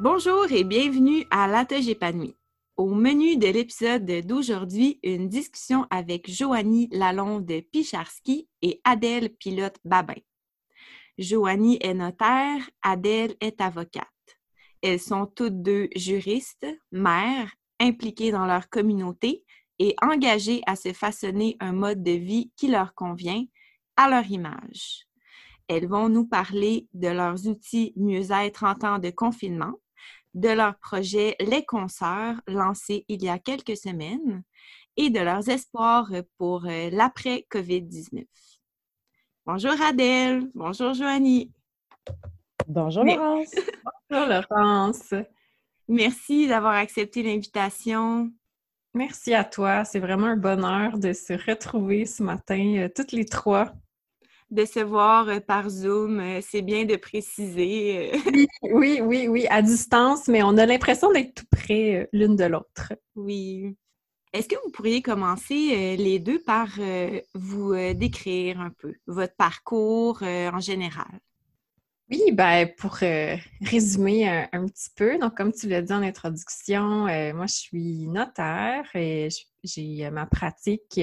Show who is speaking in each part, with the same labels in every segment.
Speaker 1: Bonjour et bienvenue à l'Atelier épanoui. Au menu de l'épisode d'aujourd'hui, une discussion avec Joanie Lalonde Picharski et Adèle Pilote-Babin. Joanie est notaire, Adèle est avocate. Elles sont toutes deux juristes, mères, impliquées dans leur communauté et engagées à se façonner un mode de vie qui leur convient à leur image. Elles vont nous parler de leurs outils mieux-être en temps de confinement, de leur projet Les Concerts lancé il y a quelques semaines et de leurs espoirs pour euh, l'après-COVID-19. Bonjour Adèle, bonjour Joanie.
Speaker 2: Bonjour Laurence.
Speaker 3: bonjour Laurence.
Speaker 1: Merci d'avoir accepté l'invitation.
Speaker 3: Merci à toi. C'est vraiment un bonheur de se retrouver ce matin, euh, toutes les trois
Speaker 1: de se voir euh, par Zoom, euh, c'est bien de préciser.
Speaker 3: Euh. oui, oui, oui, à distance, mais on a l'impression d'être tout près l'une de l'autre.
Speaker 1: Oui. Est-ce que vous pourriez commencer les deux par vous décrire un peu votre parcours en général?
Speaker 3: Oui, ben pour résumer un, petit peu, donc comme tu l'as dit en introduction, moi je suis notaire et j'ai ma pratique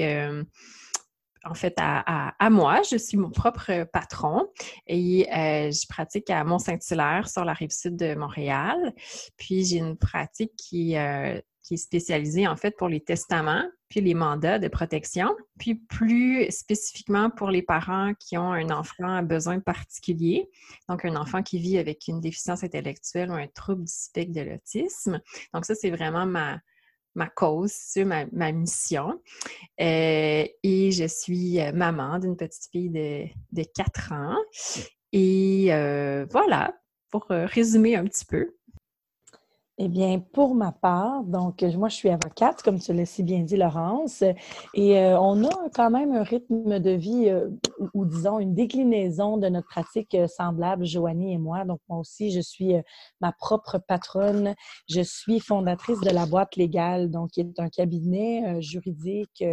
Speaker 3: en fait à, moi. Je suis mon propre patron et euh, je pratique à Mont-Saint-Hilaire sur la rive sud de Montréal. Puis j'ai une pratique qui, euh, qui est spécialisée en fait pour les testaments puis les mandats de protection, puis plus spécifiquement pour les parents qui ont un enfant à besoin particulier, donc un enfant qui vit avec une déficience intellectuelle ou un trouble du spectre de l'autisme. Donc ça, c'est vraiment ma, ma cause, ma, ma mission. Euh, et je suis euh, maman d'une petite fille de, de 4 ans. Et euh, voilà, pour résumer un petit peu.
Speaker 2: Eh bien, pour ma part, donc moi, je suis avocate, comme tu l'as si bien dit, Laurence, et on a quand même un rythme de vie, ou, disons une déclinaison de notre pratique euh, semblable, Joanie et moi. Donc, moi aussi, je suis ma propre patronne. Je suis fondatrice de la boîte légale, donc qui est un cabinet juridique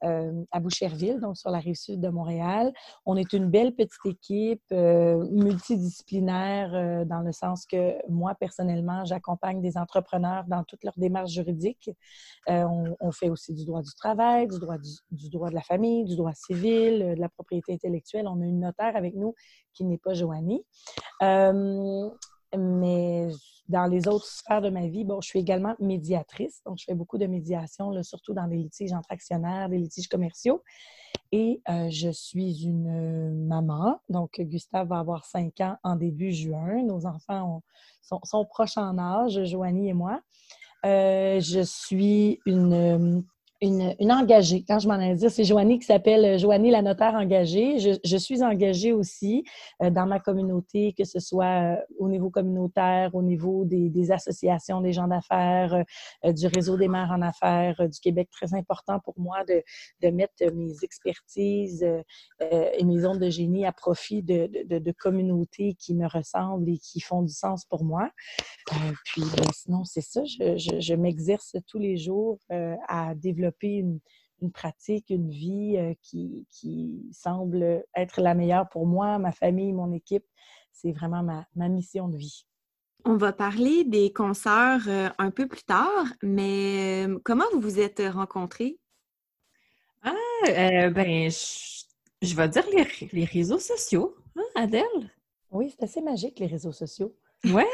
Speaker 2: à Boucherville, donc sur la rive sud de Montréal. On est une belle petite équipe multidisciplinaire dans le sens que moi, personnellement, j'accompagne des entrepreneurs dans toutes leurs démarches juridiques. Euh, on, fait aussi du droit du travail, du droit, du, droit de la famille, du droit civil, euh, de la propriété intellectuelle. On a une notaire avec nous qui n'est pas Joanie. Euh, mais dans les autres sphères de ma vie, bon, je suis également médiatrice. Donc, je fais beaucoup de médiation, surtout dans les litiges entre actionnaires, des litiges commerciaux. Et je suis une maman. Donc, Gustave va avoir cinq ans en début juin. Nos enfants sont, proches en âge, Joanie et moi. je suis une une, engagée. Quand je m'en ai dit, c'est Joanie qui s'appelle euh, Joanie la notaire engagée. Je, suis engagée aussi euh, dans ma communauté, que ce soit euh, au niveau communautaire, au niveau des, associations des gens d'affaires, du réseau des mères en affaires du Québec. Très important pour moi de, de mettre mes expertises et mes ondes de génie à profit de, de, communautés qui me ressemblent et qui font du sens pour moi. puis ben, sinon, c'est ça. Je, je, je m'exerce tous les jours à développer une, pratique, une vie euh, qui, semble être la meilleure pour moi, ma famille, mon équipe. C'est vraiment ma, mission de vie.
Speaker 1: On va parler des concerts euh, un peu plus tard, mais euh, comment vous vous êtes rencontrés?
Speaker 3: Ah, ben, je, vais dire les, réseaux sociaux, hein, Adèle?
Speaker 2: Oui, c'est assez magique, les réseaux sociaux.
Speaker 3: Oui,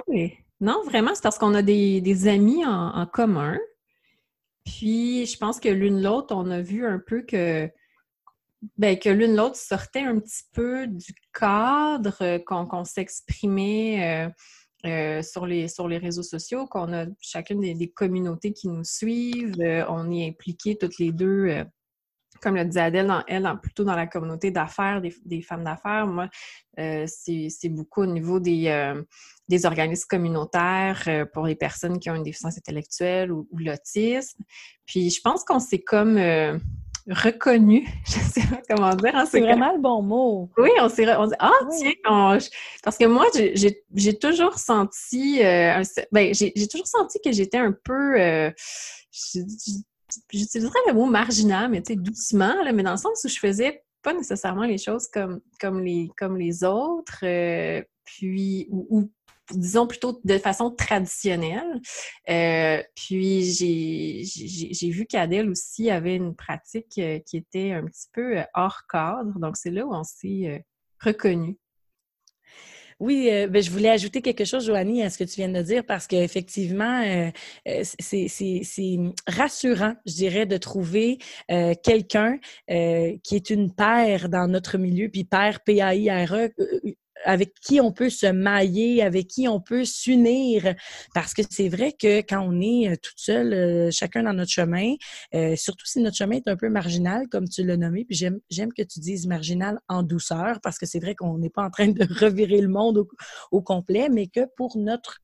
Speaker 3: non, vraiment, c'est parce qu'on a des, amis en, commun. Puis, je pense que l'une l'autre, on a vu un peu que, ben, que l'une l'autre sortait un petit peu du cadre qu'on s'exprimait euh, euh, sur, les, sur les réseaux sociaux, qu'on a chacune des, communautés qui nous suivent. Euh, on est impliqués toutes les deux comme le dit Adèle, dans, elle, plutôt dans la communauté d'affaires, des, femmes d'affaires. Moi, euh, c'est beaucoup au niveau des, euh, des organismes communautaires euh, pour les personnes qui ont une déficience intellectuelle ou, l'autisme. Puis je pense qu'on s'est comme reconnu, je sais pas comment dire.
Speaker 2: Hein, c'est vraiment le bon mot.
Speaker 3: Oui, on s'est dit, ah tiens, parce que moi, j'ai toujours senti, ben, j'ai toujours senti que j'étais un peu, j'utiliserais le mot marginal, mais tu sais, doucement, mais dans le sens où je faisais pas nécessairement les choses comme, comme, les, comme les autres, euh, puis, ou, disons plutôt de façon traditionnelle. Euh, puis j'ai vu qu'Adèle aussi avait une pratique qui était un petit peu hors cadre. Donc, c'est là où on s'est reconnu.
Speaker 2: Oui, euh, ben, je voulais ajouter quelque chose, Joanie, à ce que tu viens de dire, parce qu'effectivement, euh, euh c'est rassurant, je dirais, de trouver euh, quelqu'un qui est une paire dans notre milieu, puis paire, P-A-I-R-E, avec qui on peut se mailler, avec qui on peut s'unir. Parce que c'est vrai que quand on est euh, toute seule, euh, chacun dans notre chemin, euh, surtout si notre chemin est un peu marginal, comme tu l'as nommé, puis j'aime que tu dises marginal en douceur, parce que c'est vrai qu'on n'est pas en train de revirer le monde au complet, mais que pour notre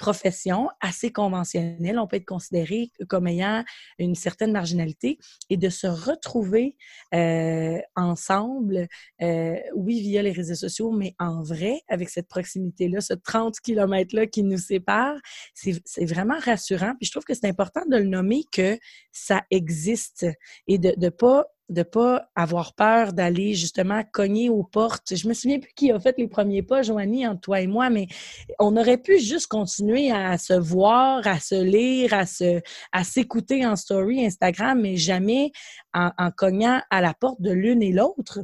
Speaker 2: profession assez conventionnelle, on peut être considéré comme ayant une certaine marginalité et de se retrouver euh, ensemble, euh, oui, via les réseaux sociaux, mais en vrai, avec cette proximité-là, ce 30 km-là qui nous sépare, c'est vraiment rassurant. Puis je trouve que c'est important de le nommer que ça existe et de ne pas de pas avoir peur d'aller justement cogner aux portes. Je me souviens plus qui a fait les premiers pas, Joanie, entre toi et moi, mais on aurait pu juste continuer à se voir, à se lire, à se, à s'écouter en story Instagram, mais jamais en, en cognant à la porte de l'une et l'autre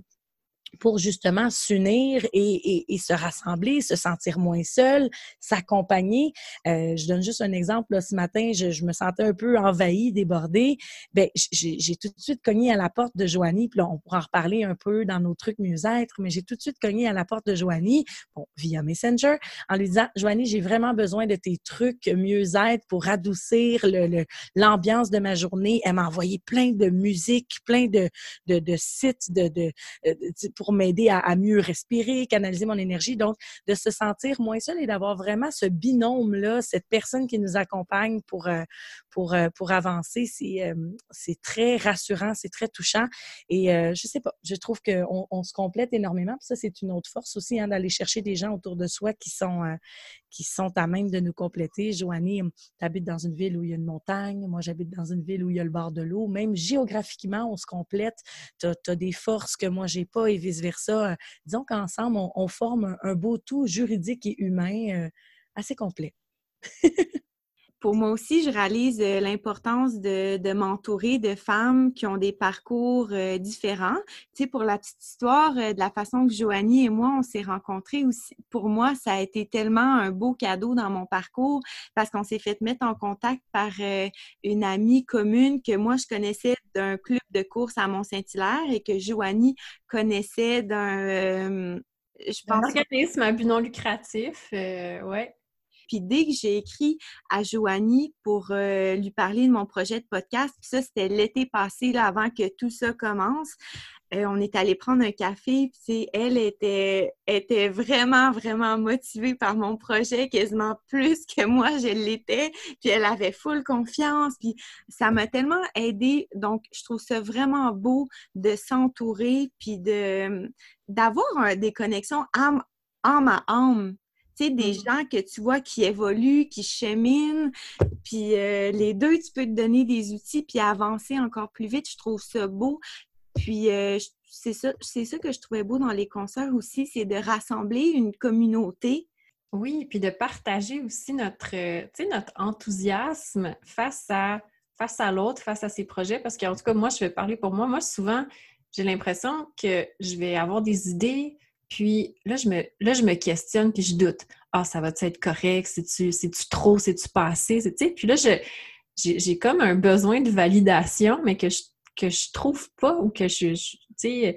Speaker 2: pour justement s'unir et, et, se rassembler, se sentir moins seul, s'accompagner. Euh, je donne juste un exemple. Là, ce matin, je, je, me sentais un peu envahie, débordée. Ben, j'ai tout de suite cogné à la porte de Joanie. Puis là, on pourra en reparler un peu dans nos trucs mieux-être, mais j'ai tout de suite cogné à la porte de Joanie, bon, via Messenger, en lui disant, Joanie, j'ai vraiment besoin de tes trucs mieux-être pour adoucir l'ambiance le, de ma journée. Elle m'a envoyé plein de musique, plein de, de, de sites de, de, de pour m'aider à, mieux respirer, canaliser mon énergie. Donc, de se sentir moins seul et d'avoir vraiment ce binôme-là, cette personne qui nous accompagne pour, euh, pour, euh, pour avancer, c'est, euh, c'est très rassurant, c'est très touchant. Et je sais pas, je trouve qu'on on se complète énormément. Ça, c'est une autre force aussi, hein, d'aller chercher des gens autour de soi qui sont, qui sont à même de nous compléter. Joanie, tu habites dans une ville où il y a une montagne. Moi, j'habite dans une ville où il y a le bord de l'eau. Même géographiquement, on se complète. Tu as, des forces que moi, j'ai pas et vice-versa. Euh, disons qu'ensemble, on, forme un, beau tout juridique et humain euh, assez complet.
Speaker 1: pour moi aussi, je réalise euh, l'importance de, m'entourer de femmes qui ont des parcours euh, différents. Tu sais, pour la petite histoire, euh, de la façon que Joanie et moi, on s'est rencontrés aussi, pour moi, ça a été tellement un beau cadeau dans mon parcours parce qu'on s'est fait mettre en contact par une amie commune que moi, je connaissais d'un club de course à Mont-Saint-Hilaire et que Joanie connaissait d'un...
Speaker 3: je pense... Un organisme à but non lucratif, ouais.
Speaker 1: Puis dès que j'ai écrit à Joanie pour euh, lui parler de mon projet de podcast, puis ça, c'était l'été passé, là, avant que tout ça commence, euh, on est allé prendre un café, puis elle était, était vraiment, vraiment motivée par mon projet, quasiment plus que moi, je l'étais. Puis elle avait full confiance, puis ça m'a tellement aidé. Donc, je trouve ça vraiment beau de s'entourer, puis de d'avoir des connexions âme, à âme sais, des mmh. gens que tu vois qui évoluent, qui cheminent, puis euh, les deux, tu peux te donner des outils puis avancer encore plus vite. Je trouve ça beau. Puis euh, c'est ça, c'est ça que je trouvais beau dans les concerts aussi, c'est de rassembler une communauté.
Speaker 3: Oui, puis de partager aussi notre, euh, notre enthousiasme face à, face à l'autre, face à ses projets. Parce qu'en tout cas, moi, je vais parler pour moi. Moi, souvent, j'ai l'impression que je vais avoir des idées, puis là, je me, là, je me questionne, puis je doute. Ah, ça va être correct? C'est-tu, c'est-tu trop? C'est-tu pas assez? Puis là, j'ai, comme un besoin de validation, mais que je, que je trouve pas ou que je, tu sais,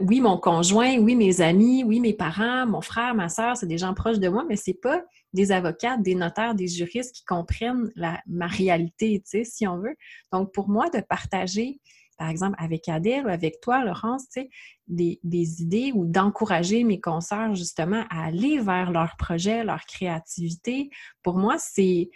Speaker 3: oui, mon conjoint, oui, mes amis, oui, mes parents, mon frère, ma soeur, c'est des gens proches de moi, mais c'est pas des avocats, des notaires, des juristes qui comprennent la, ma réalité, tu sais, si on veut. Donc, pour moi, de partager par exemple, avec Adèle ou avec toi, Laurence, des, des idées ou d'encourager mes consoeurs justement à aller vers leur projet, leur créativité. Pour moi, c'est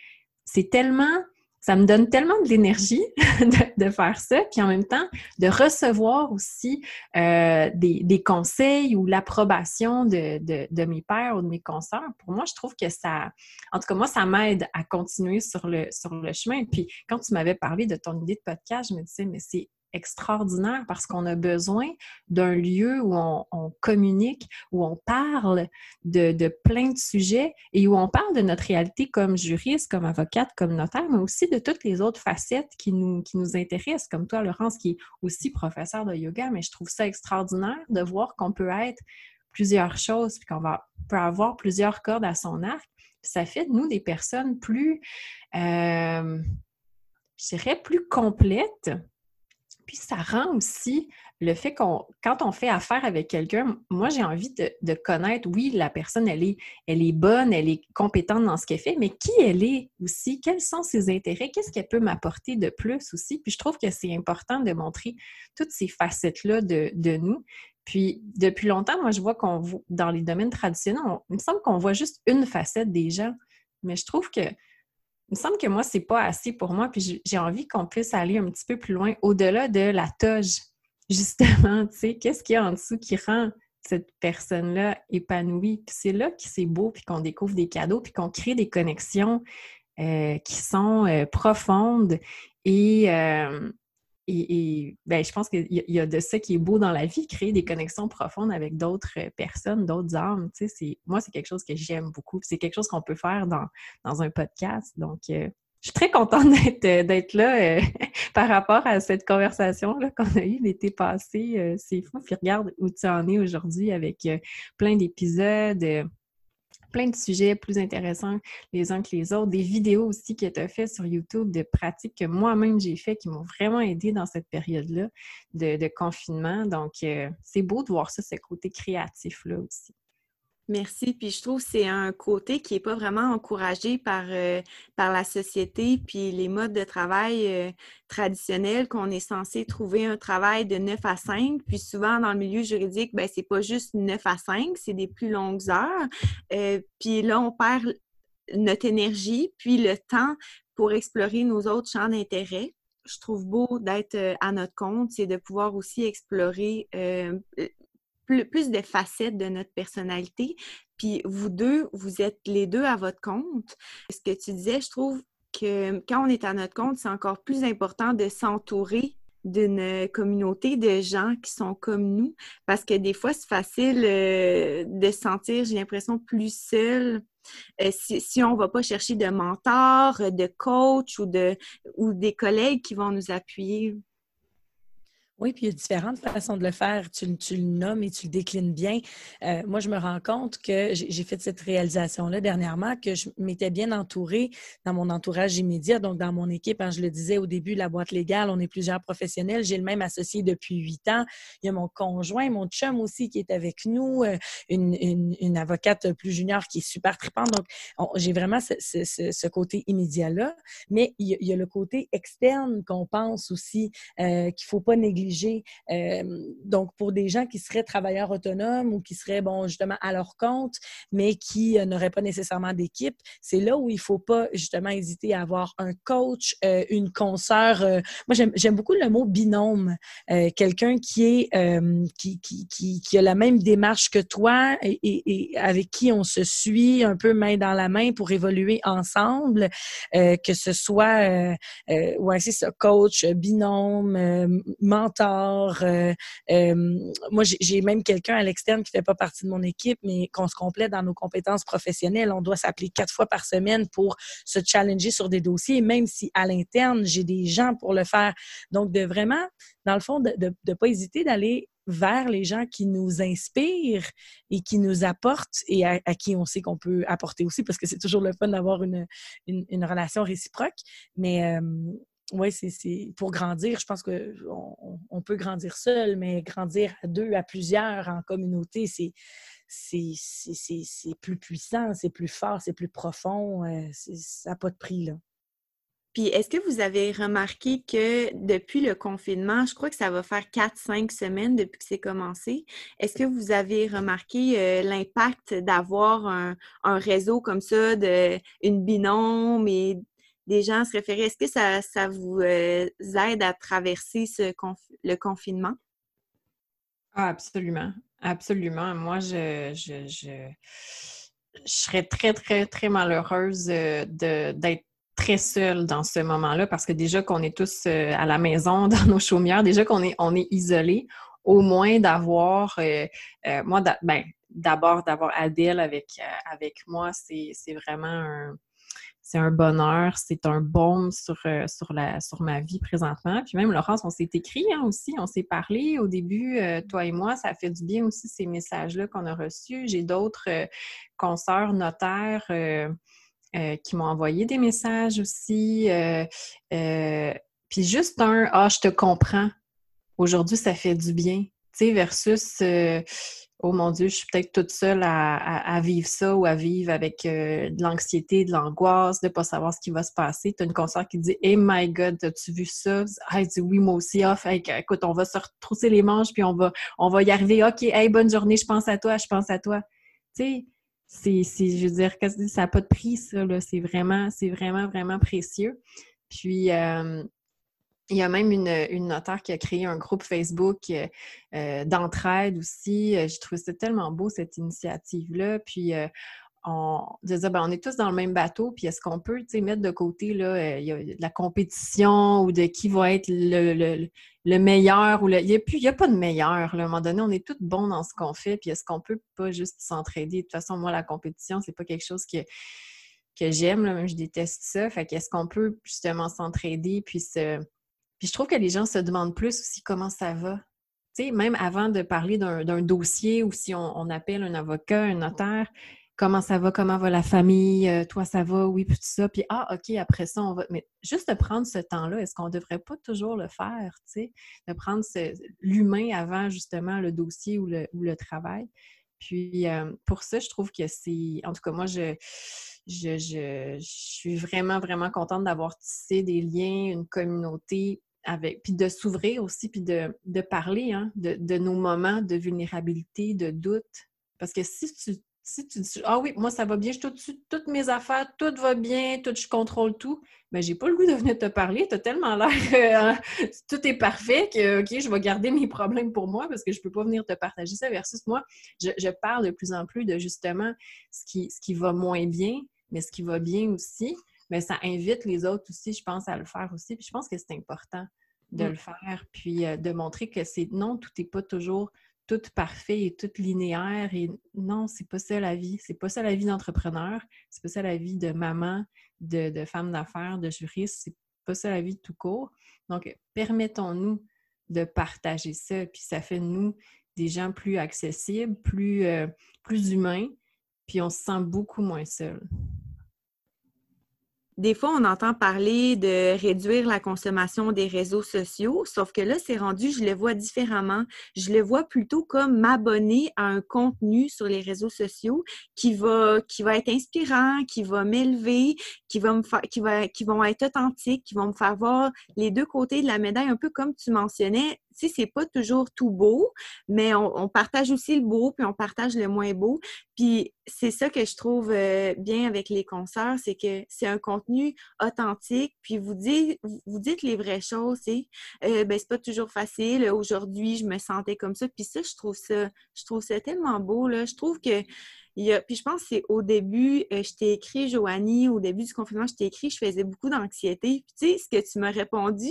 Speaker 3: tellement ça me donne tellement de l'énergie de, faire ça, puis en même temps de recevoir aussi euh, des, conseils ou l'approbation de, de, mes pères ou de mes consoeurs. Pour moi, je trouve que ça, en tout cas moi, ça m'aide à continuer sur le, sur le chemin. Puis quand tu m'avais parlé de ton idée de podcast, je me disais, mais c'est extraordinaire parce qu'on a besoin d'un lieu où on, communique, où on parle de, plein de sujets et où on parle de notre réalité comme juriste, comme avocate, comme notaire, mais aussi de toutes les autres facettes qui nous, qui nous intéressent, comme toi, Laurence, qui est aussi professeur de yoga. Mais je trouve ça extraordinaire de voir qu'on peut être plusieurs choses, puis qu'on va, peut avoir plusieurs cordes à son arc. Ça fait de nous des personnes plus, euh, je dirais, plus complètes. Puis ça rend aussi le fait qu'on, quand on fait affaire avec quelqu'un, moi j'ai envie de, connaître, oui, la personne, elle est, elle est bonne, elle est compétente dans ce qu'elle fait, mais qui elle est aussi, quels sont ses intérêts, qu'est-ce qu'elle peut m'apporter de plus aussi? Puis je trouve que c'est important de montrer toutes ces facettes-là de, de, nous. Puis, depuis longtemps, moi, je vois qu'on dans les domaines traditionnels, il me semble qu'on voit juste une facette des gens. Mais je trouve que, il me semble que moi, c'est pas assez pour moi. Puis, j'ai envie qu'on puisse aller un petit peu plus loin, au-delà de la toge, justement. Tu sais, qu'est-ce qu'il y a en dessous qui rend cette personne-là épanouie? Puis, c'est là que c'est beau, puis qu'on découvre des cadeaux, puis qu'on crée des connexions euh, qui sont euh, profondes et, euh, et, ben, je pense qu'il y, a de ça qui est beau dans la vie, créer des connexions profondes avec d'autres euh, personnes, d'autres âmes. moi, c'est quelque chose que j'aime beaucoup. C'est quelque chose qu'on peut faire dans, un podcast. Donc, euh, je suis très contente d'être, là euh, par rapport à cette conversation qu'on a eue l'été passé. c'est fou. Puis regarde où tu en es aujourd'hui avec plein d'épisodes plein de sujets plus intéressants les uns que les autres, des vidéos aussi que tu as sur YouTube de pratiques que moi-même j'ai fait qui m'ont vraiment aidé dans cette période-là de, confinement. Donc, euh, c'est beau de voir ça, ce côté créatif-là aussi.
Speaker 1: Merci. Puis je trouve que c'est un côté qui n'est pas vraiment encouragé par, euh, par la société, puis les modes de travail euh, traditionnels, qu'on est censé trouver un travail de 9 à 5. Puis souvent, dans le milieu juridique, ben, c'est pas juste 9 à 5, c'est des plus longues heures. Euh, puis là, on perd notre énergie, puis le temps pour explorer nos autres champs d'intérêt je trouve beau d'être à notre compte, c'est de pouvoir aussi explorer plus, de facettes de notre personnalité. Puis vous deux, vous êtes les deux à votre compte. Ce que tu disais, je trouve que quand on est à notre compte, c'est encore plus important de s'entourer d'une communauté de gens qui sont comme nous, parce que des fois, c'est facile euh, de se sentir, j'ai l'impression, plus seul euh, si, on ne va pas chercher de mentors, de coach ou, de, ou des collègues qui vont nous appuyer.
Speaker 2: Oui, puis il y a différentes façons de le faire. Tu, le nommes et tu le déclines bien. Euh, moi, je me rends compte que j'ai fait cette réalisation-là dernièrement, que je m'étais bien entourée dans mon entourage immédiat, donc dans mon équipe. Hein, je le disais au début, la boîte légale, on est plusieurs professionnels. J'ai le même associé depuis huit ans. Il y a mon conjoint, mon chum aussi qui est avec nous, euh, une, avocate plus junior qui est super tripante. Donc, j'ai vraiment ce, côté immédiat-là. Mais il y, a, le côté externe qu'on pense aussi euh, qu'il ne faut pas négliger donc, pour des gens qui seraient travailleurs autonomes ou qui seraient, bon, justement, à leur compte, mais qui euh, n'auraient pas nécessairement d'équipe, c'est là où il ne faut pas, justement, hésiter à avoir un coach, euh, une consoeur. Euh, moi, j'aime beaucoup le mot binôme. Quelqu'un qui est, qui, qui, qui, a la même démarche que toi et, et, avec qui on se suit un peu main dans la main pour évoluer ensemble, que ce soit, ouais, c'est ça, coach, binôme, mentor, euh, euh, moi, j'ai même quelqu'un à l'externe qui fait pas partie de mon équipe, mais qu'on se complète dans nos compétences professionnelles. On doit s'appeler quatre fois par semaine pour se challenger sur des dossiers, même si à l'interne, j'ai des gens pour le faire. Donc, de vraiment, dans le fond, de ne pas hésiter d'aller vers les gens qui nous inspirent et qui nous apportent et à, qui on sait qu'on peut apporter aussi, parce que c'est toujours le fun d'avoir une, une, relation réciproque. Mais, euh, oui, c'est pour grandir. Je pense qu'on on peut grandir seul, mais grandir à deux, à plusieurs, en communauté, c'est plus puissant, c'est plus fort, c'est plus profond. Euh, ça n'a pas de prix, là.
Speaker 1: Puis, est-ce que vous avez remarqué que depuis le confinement, je crois que ça va faire quatre, cinq semaines depuis que c'est commencé, est-ce que vous avez remarqué euh, l'impact d'avoir un, un, réseau comme ça, de, une binôme et des gens se référer. Est-ce que ça, ça vous euh, aide à traverser le confinement?
Speaker 3: Ah, absolument. Absolument. Moi, je, je, je, serais très, très, très malheureuse euh, d'être très seul dans ce moment-là parce que déjà qu'on est tous euh, à la maison, dans nos chaumières, déjà qu'on est, on est au moins d'avoir, moi, ben, d'abord d'avoir Adèle avec, avec moi, c'est vraiment un, c'est un bonheur, c'est un baume sur, sur, la, sur ma vie présentement. Puis même, Laurence, on s'est écrit hein, aussi, on s'est parlé au début, toi et moi, ça fait du bien aussi ces messages-là qu'on a reçus. J'ai d'autres consoeurs notaires euh, qui m'ont envoyé des messages aussi. Euh, euh, puis juste un Ah, je te comprends. Aujourd'hui, ça fait du bien. Tu sais, versus Oh mon Dieu, je suis peut-être toute seule à, vivre ça ou à vivre avec de l'anxiété, de l'angoisse, de ne pas savoir ce qui va se passer. Tu as une consoeur qui dit Hey my God, as-tu vu ça? Ah, elle dit Oui, moi aussi. Ah, écoute, on va se retrousser les manches puis on va, on va y arriver. OK, hey, bonne journée, je pense à toi, je pense à toi. Tu sais, c'est, je veux dire, ça n'a pas de prix, ça, là. C'est vraiment, c'est vraiment, vraiment précieux. Puis, euh, il y a même une, notaire qui a créé un groupe Facebook euh, d'entraide aussi. J'ai trouvé ça tellement beau, cette initiative-là. Puis, euh, on, ben, on est tous dans le même bateau, puis est-ce qu'on peut mettre de côté là, euh, a la compétition ou de qui va être le, meilleur ou il n'y a, a, pas de meilleur. À un moment donné, on est tous bons dans ce qu'on fait, puis est-ce qu'on peut pas juste s'entraider? De toute façon, moi, la compétition, c'est pas quelque chose que, j'aime, même je déteste ça. Fait qu'est-ce qu'on peut justement s'entraider, puis Je trouve que les gens se demandent plus aussi comment ça va. Tu sais, même avant de parler d'un dossier ou si on, on appelle un avocat, un notaire, comment ça va, comment va la famille, euh, toi ça va, oui, puis tout ça. Puis ah, OK, après ça, on va. Mais juste de prendre ce temps-là, est-ce qu'on ne devrait pas toujours le faire, tu sais, de prendre l'humain avant justement le dossier ou le, ou le travail? Puis euh, pour ça, je trouve que c'est. En tout cas, moi, je, je, je, suis vraiment, vraiment contente d'avoir tissé des liens, une communauté puis de s'ouvrir aussi, puis de, parler hein, de, nos moments de vulnérabilité, de doute. Parce que si tu si tu dis Ah oui, moi ça va bien, je suis toutes mes affaires, tout va bien, tout, je contrôle tout, mais ben, j'ai pas le goût de venir te parler. Tu as tellement l'air que hein, tout est parfait que OK, je vais garder mes problèmes pour moi parce que je peux pas venir te partager ça. Versus moi, je, parle de plus en plus de justement ce qui, ce qui va moins bien, mais ce qui va bien aussi. Mais ça invite les autres aussi, je pense, à le faire aussi. Puis je pense que c'est important de mmh. le faire, puis euh, de montrer que c'est non, tout n'est pas toujours tout parfait et tout linéaire. Et non, c'est pas ça la vie. C'est pas ça la vie d'entrepreneur. C'est pas ça la vie de maman, de, femme d'affaires, de juriste. C'est pas ça la vie de tout court. Donc, permettons-nous de partager ça. Puis ça fait de nous des gens plus accessibles, plus, euh, plus humains. Puis on se sent beaucoup moins seul.
Speaker 1: Des fois, on entend parler de réduire la consommation des réseaux sociaux, sauf que là, c'est rendu, je le vois différemment. Je le vois plutôt comme m'abonner à un contenu sur les réseaux sociaux qui va, qui va être inspirant, qui va m'élever, qui va me qui va, qui vont être authentiques, qui vont me faire voir les deux côtés de la médaille, un peu comme tu mentionnais c'est pas toujours tout beau, mais on, partage aussi le beau, puis on partage le moins beau. Puis c'est ça que je trouve euh, bien avec les concerts, c'est que c'est un contenu authentique, puis vous dites, vous dites les vraies choses, tu euh, ben c'est pas toujours facile. Aujourd'hui, je me sentais comme ça, puis ça, je trouve ça, je trouve ça tellement beau. Je trouve que il puis je pense c'est au début, euh, je t'ai écrit, Joanie, au début du confinement, je t'ai écrit, je faisais beaucoup d'anxiété. Puis tu sais, ce que tu m'as répondu,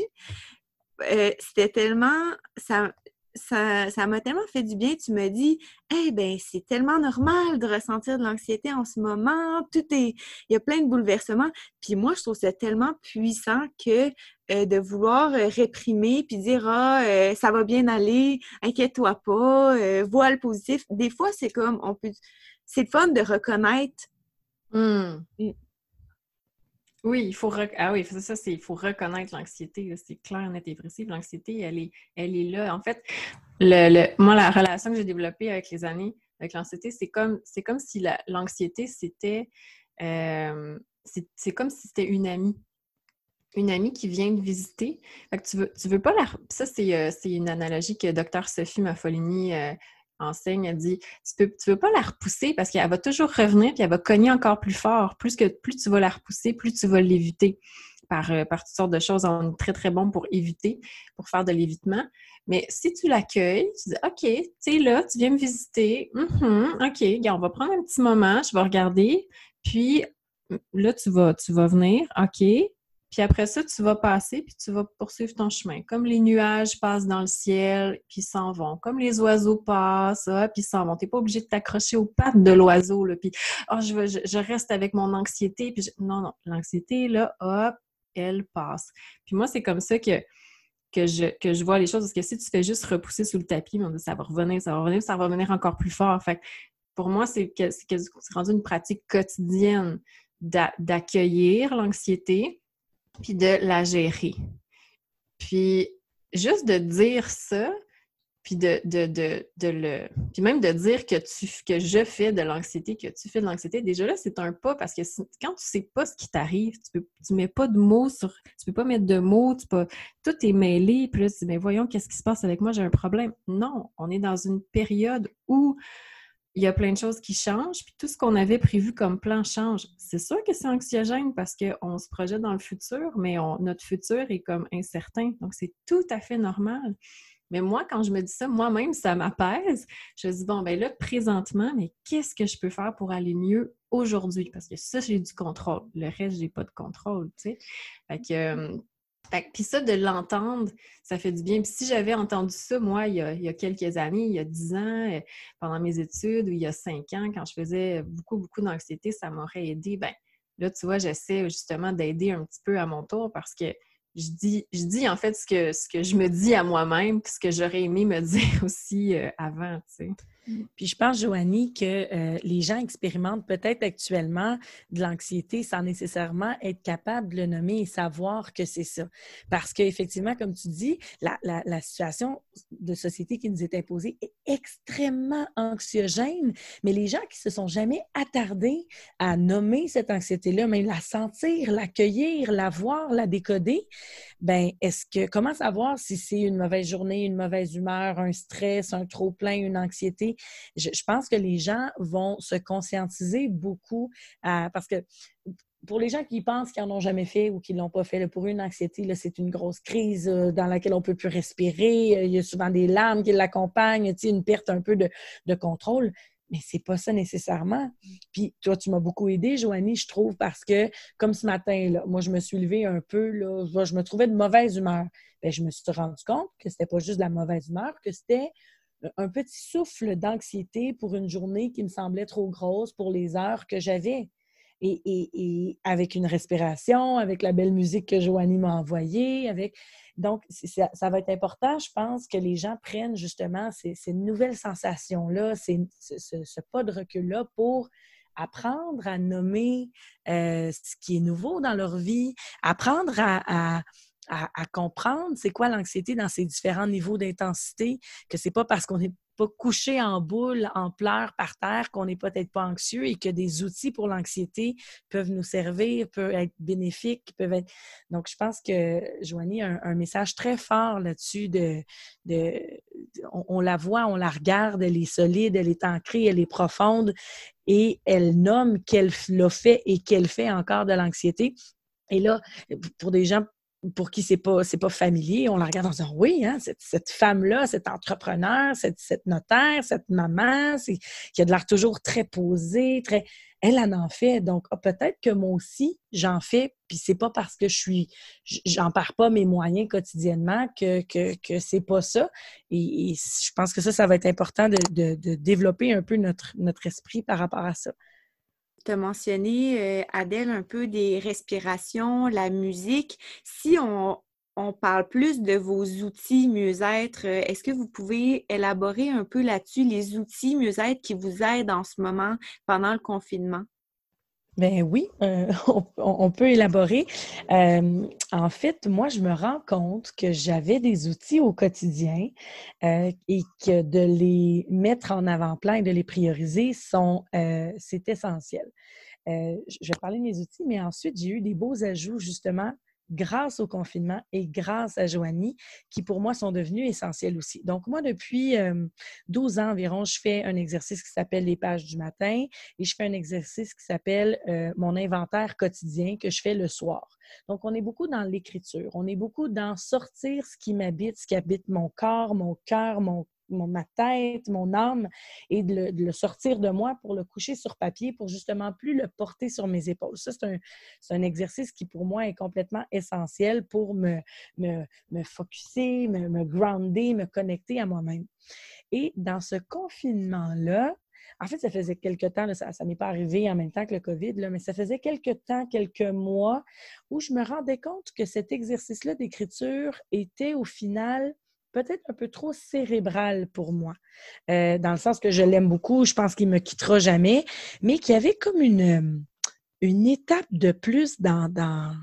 Speaker 1: euh, c'était tellement. Ça, ça, m'a tellement fait du bien. Tu me dis, eh ben, c'est tellement normal de ressentir de l'anxiété en ce moment. Tout est, il y a plein de bouleversements. Puis moi, je trouve ça tellement puissant que euh, de vouloir euh, réprimer puis dire, ah, ça va bien aller, inquiète-toi pas, vois le positif. Des fois, c'est comme, on peut, c'est fun de reconnaître.
Speaker 3: Mmh. Oui, il faut ah oui, ça, c'est il faut reconnaître l'anxiété, c'est clair, net et précis. L'anxiété, elle est, elle est là. En fait, le, moi, la relation que j'ai développée avec les années avec l'anxiété, c'est comme c'est comme si l'anxiété, c'était euh, c'est comme si c'était une amie. Une amie qui vient te visiter. Fait que tu veux, tu veux pas la. Ça, c'est euh, une analogie que Dr. Sophie Maffolini euh, enseigne, elle dit tu peux, tu veux pas la repousser parce qu'elle va toujours revenir puis elle va cogner encore plus fort. Plus que plus tu vas la repousser, plus tu vas l'éviter par, euh, par toutes sortes de choses. On est très, très bon pour éviter, pour faire de l'évitement. Mais si tu l'accueilles, tu dis OK, tu es là, tu viens me visiter. Mm-hmm, OK, on va prendre un petit moment, je vais regarder. Puis là, tu vas, tu vas venir, OK. Puis après ça, tu vas passer, puis tu vas poursuivre ton chemin. Comme les nuages passent dans le ciel, puis s'en vont. Comme les oiseaux passent, puis s'en vont. Tu n'es pas obligé de t'accrocher aux pattes de l'oiseau, puis oh, je, je, reste avec mon anxiété. Non, non, l'anxiété, là, hop, elle passe. Puis moi, c'est comme ça que, que, je, que je vois les choses. Parce que si tu fais juste repousser sous le tapis, ça va revenir, ça va revenir, ça va revenir encore plus fort. Fait pour moi, c'est rendu une pratique quotidienne d'accueillir l'anxiété, puis de la gérer. Puis juste de dire ça, puis de, de, le. Puis même de dire que tu que je fais de l'anxiété, que tu fais de l'anxiété, déjà là, c'est un pas parce que quand tu sais pas ce qui t'arrive, tu peux tu mets pas de mots sur. Tu peux pas mettre de mots, tu peux, tout est mêlé, puis là, tu dis, mais voyons, qu'est-ce qui se passe avec moi, j'ai un problème. Non, on est dans une période où il y a plein de choses qui changent, puis tout ce qu'on avait prévu comme plan change. C'est sûr que c'est anxiogène parce qu'on se projette dans le futur, mais notre futur est comme incertain. Donc, c'est tout à fait normal. Mais moi, quand je me dis ça, moi-même, ça m'apaise. Je me dis, bon, ben là, présentement, mais qu'est-ce que je peux faire pour aller mieux aujourd'hui? Parce que ça, j'ai du contrôle. Le reste, j'ai pas de contrôle, tu sais. Fait que, euh, puis ça, de l'entendre, ça fait du bien. Puis si j'avais entendu ça, moi, il y, a, quelques années, il y a dix ans, euh, pendant mes études, ou il y a cinq ans, quand je faisais beaucoup, beaucoup d'anxiété, ça m'aurait aidé. Ben là, tu vois, j'essaie justement d'aider un petit peu à mon tour parce que je dis, je dis en fait ce que, ce que je me dis à moi-même, puis ce que j'aurais aimé me dire aussi euh, avant.
Speaker 2: Mm. Puis je pense, Joanie, que euh, les gens expérimentent peut-être actuellement de l'anxiété sans nécessairement être capable de le nommer et savoir que c'est ça. Parce qu'effectivement, comme tu dis, la, situation de société qui nous est imposée est extrêmement anxiogène, mais les gens qui se sont jamais attardés à nommer cette anxiété-là, même la sentir, l'accueillir, la voir, la décoder, ben est-ce que comment savoir si c'est une mauvaise journée, une mauvaise humeur, un stress, un trop plein, une anxiété? Je, pense que les gens vont se conscientiser beaucoup parce que pour les gens qui pensent qu'ils n'en ont jamais fait ou qui ne l'ont pas fait, pour eux, une anxiété, c'est une grosse crise euh, dans laquelle on ne peut plus respirer. Euh, il y a souvent des larmes qui l'accompagnent, une perte un peu de, contrôle. Mais c'est pas ça nécessairement. Puis toi, tu m'as beaucoup aidé, Joanie, je trouve, parce que comme ce matin, moi, je me suis levée un peu, là, je me trouvais de mauvaise humeur. Bien, je me suis rendu compte que c'était pas juste de la mauvaise humeur, que c'était un petit souffle d'anxiété pour une journée qui me semblait trop grosse pour les heures que j'avais. Et, avec une respiration, avec la belle musique que Joanie m'a envoyée, avec... Donc, ça, va être important, je pense, que les gens prennent justement ces, nouvelles sensations-là, ce, pas de recul-là pour apprendre à nommer euh, ce qui est nouveau dans leur vie, apprendre à, comprendre c'est quoi l'anxiété dans ses différents niveaux d'intensité, que c'est pas parce qu'on n'est pas couché en boule, en pleurs par terre, qu'on n'est peut-être pas anxieux et que des outils pour l'anxiété peuvent nous servir, peuvent être bénéfiques, peuvent être... Donc, je pense que Joanie a un, message très fort là-dessus de... de on, la voit, on la regarde, elle est solide, elle est ancrée, elle est profonde et elle nomme qu'elle l'a fait et qu'elle fait encore de l'anxiété. Et là, pour des gens pour qui c'est pas c'est pas familier, on la regarde en disant oui, hein, cette, femme-là, cet entrepreneur, cette, cette, notaire, cette maman, qui a de l'air toujours très posée, très elle en en fait. Donc ah, peut-être que moi aussi j'en fais, puis c'est pas parce que je suis j'en pars pas mes moyens quotidiennement que, que, que c'est pas ça. Et, je pense que ça, ça va être important de, de, de développer un peu notre, notre esprit par rapport à ça.
Speaker 1: Tu as mentionné, euh, Adèle, un peu des respirations, la musique. Si on, parle plus de vos outils mieux-être, euh, est-ce que vous pouvez élaborer un peu là-dessus les outils mieux-être qui vous aident en ce moment pendant le confinement?
Speaker 2: Ben oui, euh, on, peut élaborer. Euh, en fait, moi, je me rends compte que j'avais des outils au quotidien euh, et que de les mettre en avant-plan et de les prioriser sont, c'est essentiel. je vais parler de mes outils, mais ensuite, j'ai eu des beaux ajouts justement grâce au confinement et grâce à Joanie, qui pour moi sont devenus essentiels aussi. Donc, moi, depuis 12 ans environ, je fais un exercice qui s'appelle les pages du matin et je fais un exercice qui s'appelle mon inventaire quotidien que je fais le soir. Donc, on est beaucoup dans l'écriture, on est beaucoup dans sortir ce qui m'habite, ce qui habite mon corps, mon cœur, mon ma tête, mon âme, et de le, sortir de moi pour le coucher sur papier, pour justement plus le porter sur mes épaules. Ça, c'est un, un, exercice qui, pour moi, est complètement essentiel pour me, me, me focuser, me, me grounder, me connecter à moi-même. Et dans ce confinement-là, en fait, ça faisait quelques temps, ça ne m'est pas arrivé en même temps que le COVID, là, mais ça faisait quelques temps, quelques mois, où je me rendais compte que cet exercice-là d'écriture était au final peut-être un peu trop cérébral pour moi, euh, dans le sens que je l'aime beaucoup, je pense qu'il me quittera jamais, mais qu'il y avait comme une, une étape de plus dans, dans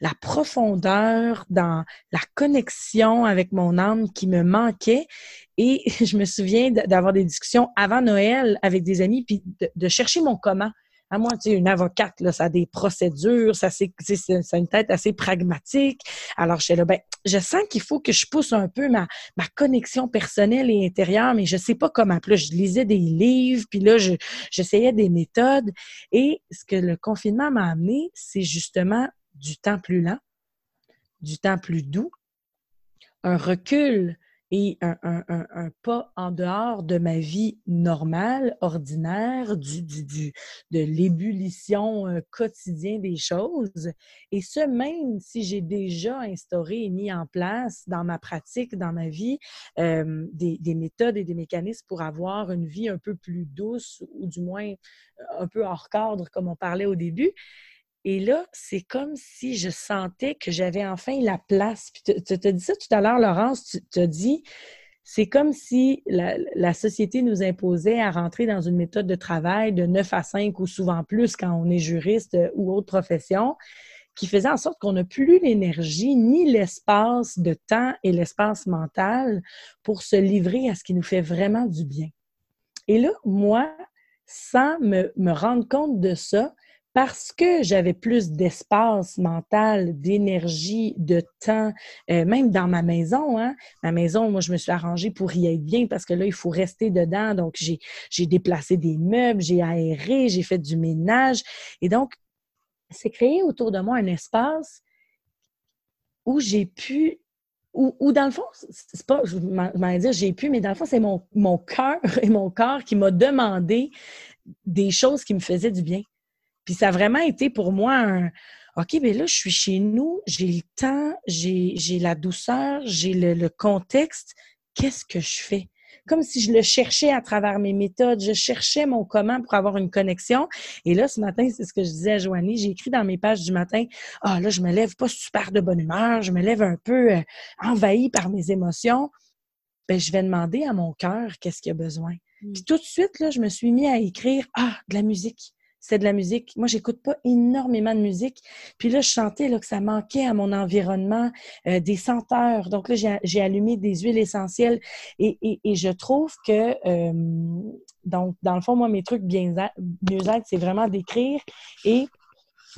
Speaker 2: la profondeur, dans la connexion avec mon âme qui me manquait. Et je me souviens d'avoir des discussions avant Noël avec des amis, puis de, chercher mon comment. À moi, tu sais, une avocate, là, ça a des procédures, ça, c'est, ça une tête assez pragmatique. Alors, je là, ben, je sens qu'il faut que je pousse un peu ma, ma connexion personnelle et intérieure, mais je sais pas comment. Puis là, je lisais des livres, puis là, j'essayais des méthodes. Et ce que le confinement m'a amené, c'est justement du temps plus lent, du temps plus doux, un recul et un, pas en dehors de ma vie normale, ordinaire, du, de l'ébullition euh, quotidienne des choses. Et ce, même si j'ai déjà instauré et mis en place dans ma pratique, dans ma vie, euh, des, des, méthodes et des mécanismes pour avoir une vie un peu plus douce ou du moins un peu hors cadre, comme on parlait au début. Et là, c'est comme si je sentais que j'avais enfin la place. Tu te dit ça tout à l'heure, Laurence, tu te dit, c'est comme si la, société nous imposait à rentrer dans une méthode de travail de 9 à 5 ou souvent plus quand on est juriste ou autre profession, qui faisait en sorte qu'on n'a plus l'énergie ni l'espace de temps et l'espace mental pour se livrer à ce qui nous fait vraiment du bien. Et là, moi, sans me rendre compte de ça, parce que j'avais plus d'espace mental, d'énergie, de temps, euh, même dans ma maison. Hein. Ma maison, moi, je me suis arrangée pour y être bien parce que là, il faut rester dedans. Donc, j'ai déplacé des meubles, j'ai aéré, j'ai fait du ménage. Et donc, c'est créé autour de moi un espace où j'ai pu ou, dans le fond, c'est pas, je vais dire j'ai pu, mais dans le fond, c'est mon, mon cœur et mon corps qui m'a demandé des choses qui me faisaient du bien. Puis ça a vraiment été pour moi un OK, bien là, je suis chez nous, j'ai le temps, j'ai la douceur, j'ai le, contexte. Qu'est-ce que je fais? Comme si je le cherchais à travers mes méthodes, je cherchais mon comment pour avoir une connexion. Et là, ce matin, c'est ce que je disais à Joanie, j'ai écrit dans mes pages du matin, ah là, je me lève pas super de bonne humeur, je me lève un peu euh, envahi par mes émotions. Ben, je vais demander à mon cœur qu'est-ce qu'il a besoin. Mmh. Puis tout de suite, là, je me suis mis à écrire, ah, de la musique c'est de la musique. Moi, j'écoute pas énormément de musique. Puis là, je sentais là, que ça manquait à mon environnement euh, des senteurs. Donc là, j'ai allumé des huiles essentielles et, je trouve que, euh, donc, dans le fond, moi, mes trucs mieux-être, c'est vraiment d'écrire et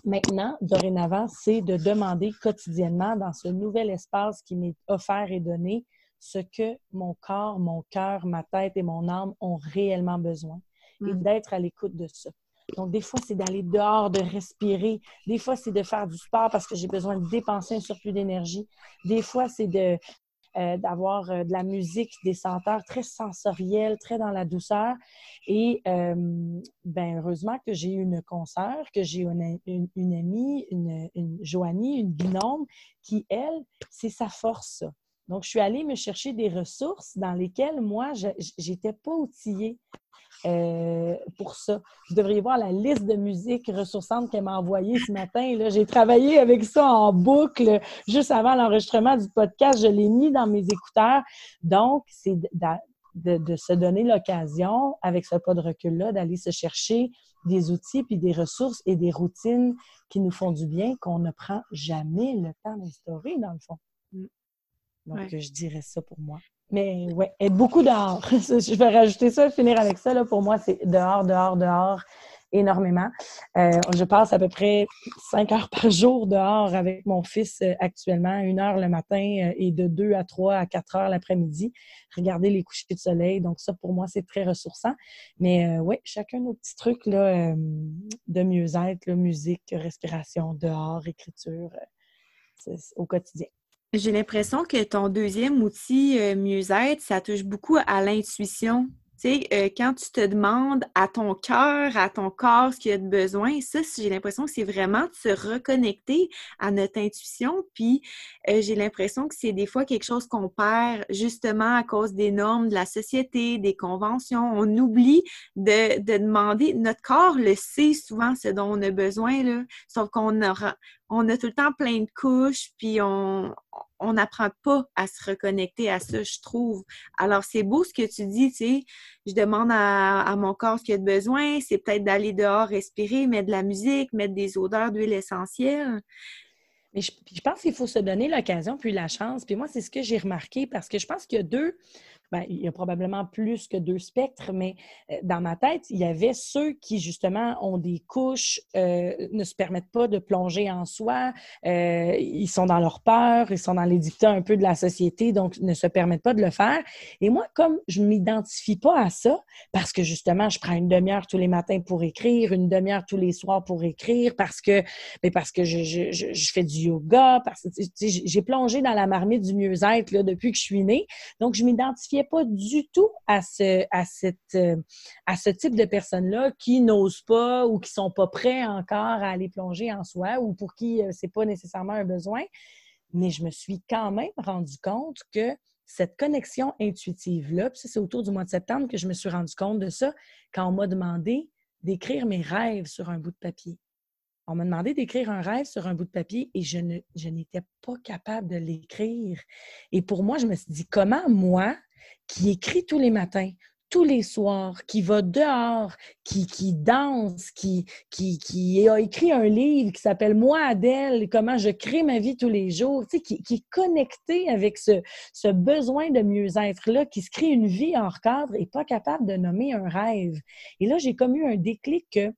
Speaker 2: Maintenant, dorénavant, c'est de demander quotidiennement dans ce nouvel espace qui m'est offert et donné ce que mon corps, mon cœur, ma tête et mon âme ont réellement besoin et mmh. d'être à l'écoute de ça. Donc, des fois, c'est d'aller dehors, de respirer. Des fois, c'est de faire du sport parce que j'ai besoin de dépenser un surplus d'énergie. Des fois, c'est euh, d'avoir euh, de la musique, des senteurs très sensorielles, très dans la douceur. Et euh, ben, heureusement que j'ai une consoeur, que j'ai une, une, amie, une, une Joanie, une binôme, qui, elle, c'est sa force. Donc, je suis allée me chercher des ressources dans lesquelles moi, je n'étais pas outillée. Euh, pour ça. Vous devriez voir la liste de musique ressourçante qu'elle m'a envoyée ce matin. J'ai travaillé avec ça en boucle juste avant l'enregistrement du podcast. Je l'ai mis dans mes écouteurs. Donc, c'est de, se donner l'occasion, avec ce pas de recul-là, d'aller se chercher des outils, puis des ressources et des routines qui nous font du bien, qu'on ne prend jamais le temps d'instaurer, dans le fond. Mm. Donc, je dirais ça pour moi. Mais ouais, être beaucoup dehors. je vais rajouter ça, finir avec ça. Là, pour moi, c'est dehors, dehors, dehors, énormément. Euh, je passe à peu près cinq heures par jour dehors avec mon fils euh, actuellement, une heure le matin euh, et de deux à trois à quatre heures l'après-midi. Regarder les couchers de soleil. Donc ça, pour moi, c'est très ressourçant. Mais oui, chacun nos petits trucs là, de mieux-être, musique, respiration, dehors, écriture, au quotidien.
Speaker 1: J'ai l'impression que ton deuxième outil euh, mieux-être, ça touche beaucoup à l'intuition. Tu sais, euh, quand tu te demandes à ton cœur, à ton corps ce qu'il y a de besoin, ça, j'ai l'impression que c'est vraiment de se reconnecter à notre intuition. Puis, euh, j'ai l'impression que c'est des fois quelque chose qu'on perd justement à cause des normes de la société, des conventions. On oublie de, de demander. Notre corps le sait souvent ce dont on a besoin, là, sauf qu'on on a tout le temps plein de couches, puis on n'apprend pas à se reconnecter à ça, je trouve. Alors, c'est beau ce que tu dis, tu sais, je demande à, mon corps ce qu'il a de besoin, c'est peut-être d'aller dehors respirer, mettre de la musique, mettre des odeurs d'huile essentielle.
Speaker 2: Mais je pense qu'il faut se donner l'occasion puis la chance. Puis moi, c'est ce que j'ai remarqué parce que je pense qu'il y a deux, ben, il y a probablement plus que deux spectres, mais euh, dans ma tête, il y avait ceux qui, justement, ont des couches, euh, ne se permettent pas de plonger en soi, euh, ils sont dans leur peur, ils sont dans les dictats un peu de la société, donc ne se permettent pas de le faire. Et moi, comme je ne m'identifie pas à ça, parce que, justement, je prends une demi-heure tous les matins pour écrire, une demi-heure tous les soirs pour écrire, parce que, mais parce que je, je, fais du yoga, parce que j'ai plongé dans la marmite du mieux-être depuis que je suis née, donc je pas du tout à ce, à cette, euh, à ce type de personnes-là qui n'osent pas ou qui sont pas prêts encore à aller plonger en soi ou pour qui euh, c'est pas nécessairement un besoin. Mais je me suis quand même rendu compte que cette connexion intuitive-là, puis c'est autour du mois de septembre que je me suis rendu compte de ça, quand on m'a demandé d'écrire mes rêves sur un bout de papier. On m'a demandé d'écrire un rêve sur un bout de papier et je, ne, je n'étais pas capable de l'écrire. Et pour moi, je me suis dit, comment moi, qui écrit tous les matins, tous les soirs, qui va dehors, qui, qui danse, qui, qui, qui, a écrit un livre qui s'appelle Moi, Adèle, comment je crée ma vie tous les jours, tu sais, qui, qui, est connecté avec ce, ce besoin de mieux-être-là, qui se crée une vie hors cadre et pas capable de nommer un rêve. Et là, j'ai comme eu un déclic que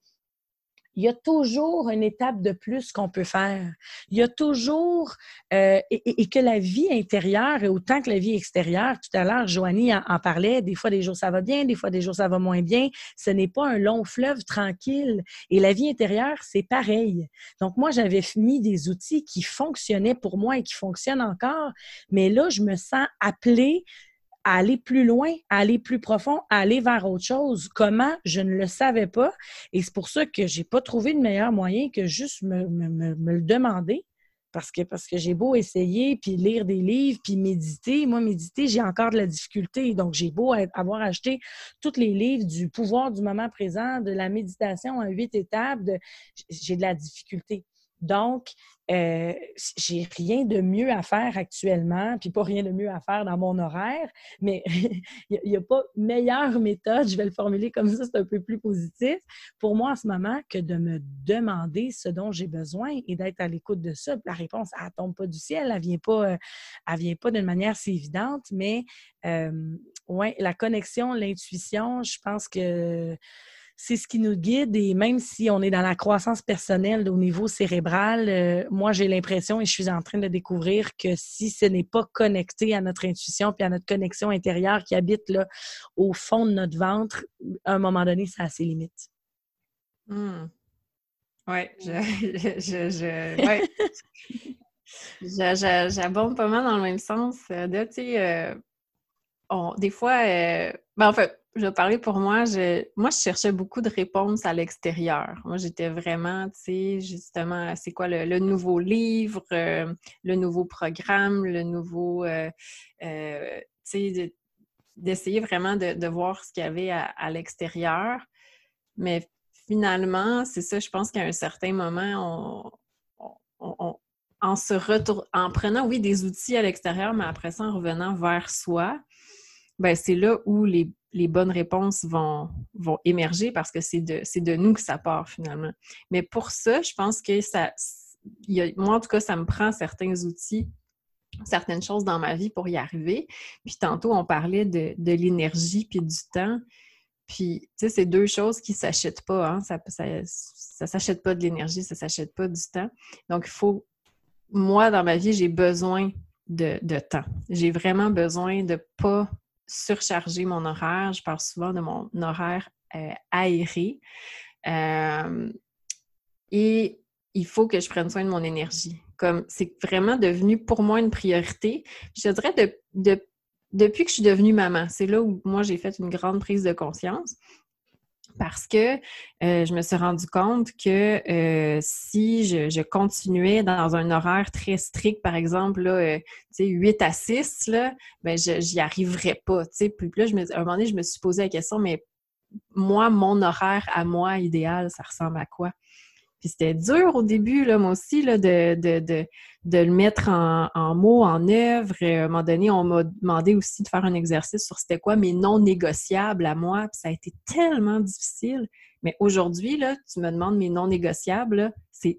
Speaker 2: il y a toujours une étape de plus qu'on peut faire. Il y a toujours, euh, et, que la vie intérieure est autant que la vie extérieure, tout à l'heure, Joanie en, parlait, des fois des jours ça va bien, des fois des jours ça va moins bien. Ce n'est pas un long fleuve tranquille. Et la vie intérieure, c'est pareil. Donc moi, j'avais mis des outils qui fonctionnaient pour moi et qui fonctionnent encore, mais là, je me sens appelée aller plus loin, aller plus profond, aller vers autre chose. Comment? Je ne le savais pas. Et c'est pour ça que j'ai pas trouvé de meilleur moyen que juste me, le demander. Parce que, parce que j'ai beau essayer, puis lire des livres, puis méditer. Moi, méditer, j'ai encore de la difficulté. Donc, j'ai beau avoir acheté tous les livres du pouvoir du moment présent, de la méditation en huit étapes, j'ai de la difficulté. Donc, euh, j'ai rien de mieux à faire actuellement, puis pas rien de mieux à faire dans mon horaire, mais il n'y a, pas meilleure méthode, je vais le formuler comme ça, c'est un peu plus positif, pour moi en ce moment que de me demander ce dont j'ai besoin et d'être à l'écoute de ça. La réponse, elle ne tombe pas du ciel, elle vient pas, elle vient pas d'une manière si évidente, mais euh, ouais, la connexion, l'intuition, je pense que c'est ce qui nous guide et même si on est dans la croissance personnelle au niveau cérébral, euh, moi j'ai l'impression et je suis en train de découvrir que si ce n'est pas connecté à notre intuition puis à notre connexion intérieure qui habite là au fond de notre ventre, à un moment donné, ça a ses limites.
Speaker 3: Hmm. Oui, je, je, je, j'abonde pas mal dans le même sens. Euh, de, euh, des fois, ben, en fait, je vais parler pour moi. Je, moi, je cherchais beaucoup de réponses à l'extérieur. Moi, j'étais vraiment, tu sais, justement, c'est quoi le, nouveau livre, euh, le nouveau programme, le nouveau, euh, euh, tu sais, d'essayer vraiment de, voir ce qu'il y avait à, l'extérieur. Mais finalement, c'est ça, je pense qu'à un certain moment, en se retour, en prenant, oui, des outils à l'extérieur, mais après ça, en revenant vers soi, ben c'est là où les, les bonnes réponses vont, émerger parce que c'est de, nous que ça part finalement. Mais pour ça, je pense que ça, moi en tout cas, ça me prend certains outils, certaines choses dans ma vie pour y arriver. Puis tantôt, on parlait de, l'énergie puis du temps. Puis, tu sais, c'est deux choses qui ne s'achètent pas. Hein? Ça ne s'achète pas de l'énergie, ça ne s'achète pas du temps. Donc, il faut, moi, dans ma vie, j'ai besoin de, de temps. J'ai vraiment besoin de ne pas surcharger mon horaire. Je parle souvent de mon horaire euh, aéré. Euh, et il faut que je prenne soin de mon énergie. comme c'est vraiment devenu pour moi une priorité. Je dirais de, depuis que je suis devenue maman, c'est là où moi j'ai fait une grande prise de conscience parce que euh, je me suis rendu compte que euh, si je, continuais dans un horaire très strict, par exemple, là, 8 euh, à 6, là, ben, je n'y arriverais pas. Puis là, je me, à un moment donné, je me suis posé la question, mais moi, mon horaire à moi idéal, ça ressemble à quoi? Puis c'était dur au début, là, moi aussi, là, de, de, le mettre en, mots, en œuvre. À un moment donné, on m'a demandé aussi de faire un exercice sur c'était quoi mes non négociables à moi. Puis ça a été tellement difficile. Mais aujourd'hui, là, tu me demandes mes non négociables, c'est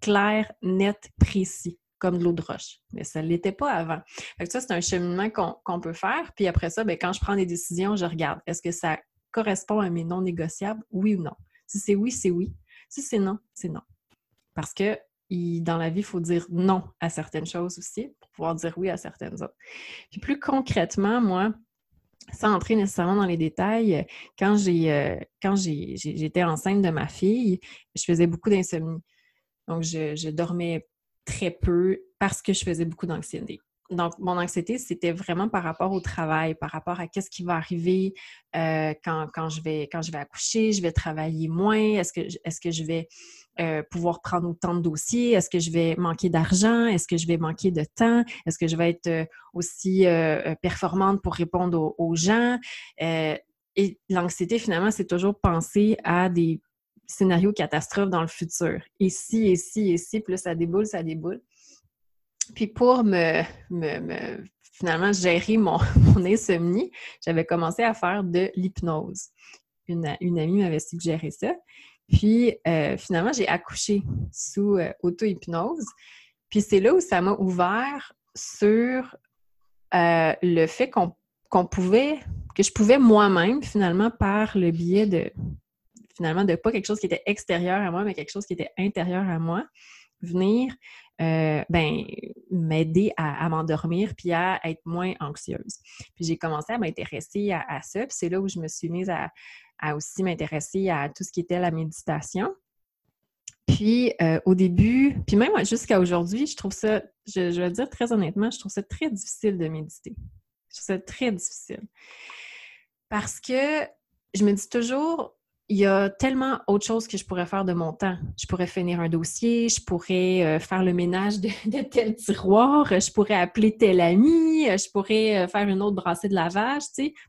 Speaker 3: clair, net, précis, comme de l'eau de roche. Mais ça ne l'était pas avant. Fait que ça, c'est un cheminement qu'on peut faire. Puis après ça, bien, quand je prends des décisions, je regarde, est-ce que ça correspond à mes non négociables, oui ou non? Si c'est oui, c'est oui. Si c'est non, c'est non. Parce que dans la vie, il faut dire non à certaines choses aussi pour pouvoir dire oui à certaines autres. Puis plus concrètement, moi, sans entrer nécessairement dans les détails, quand j'ai euh, j'étais enceinte de ma fille, je faisais beaucoup d'insomnie. Donc, je, je, dormais très peu parce que je faisais beaucoup d'anxiété donc, mon anxiété, c'était vraiment par rapport au travail, par rapport à qu'est-ce qui va arriver euh, quand, je vais, quand je vais accoucher, je vais travailler moins, est-ce que, est que je vais euh, pouvoir prendre autant de dossiers, est-ce que je vais manquer d'argent, est-ce que je vais manquer de temps, est-ce que je vais être euh, aussi performante pour répondre aux, gens? et l'anxiété, finalement, c'est toujours penser à des scénarios catastrophes dans le futur. Et si, et si, et si, là, ça déboule, ça déboule. Puis pour me, finalement gérer mon, insomnie, j'avais commencé à faire de l'hypnose. Une, amie m'avait suggéré ça. Puis euh, finalement, j'ai accouché sous euh, auto-hypnose. Puis c'est là où ça m'a ouvert sur euh, le fait qu'on pouvait, que je pouvais moi-même, finalement, par le biais de, finalement, de pas quelque chose qui était extérieur à moi, mais quelque chose qui était intérieur à moi, venir euh, ben, m'aider à, m'endormir puis à être moins anxieuse. Puis j'ai commencé à m'intéresser à, ça, puis c'est là où je me suis mise à, aussi m'intéresser à tout ce qui était la méditation. Puis euh, au début, puis même jusqu'à aujourd'hui, je trouve ça, je, je vais dire très honnêtement, je trouve ça très difficile de méditer. Je trouve ça très difficile. Parce que je me dis toujours, il y a tellement autre chose que je pourrais faire de mon temps. Je pourrais finir un dossier, je pourrais euh, faire le ménage de, tel tiroir, je pourrais appeler tel ami, je pourrais euh, faire une autre brassée de lavage.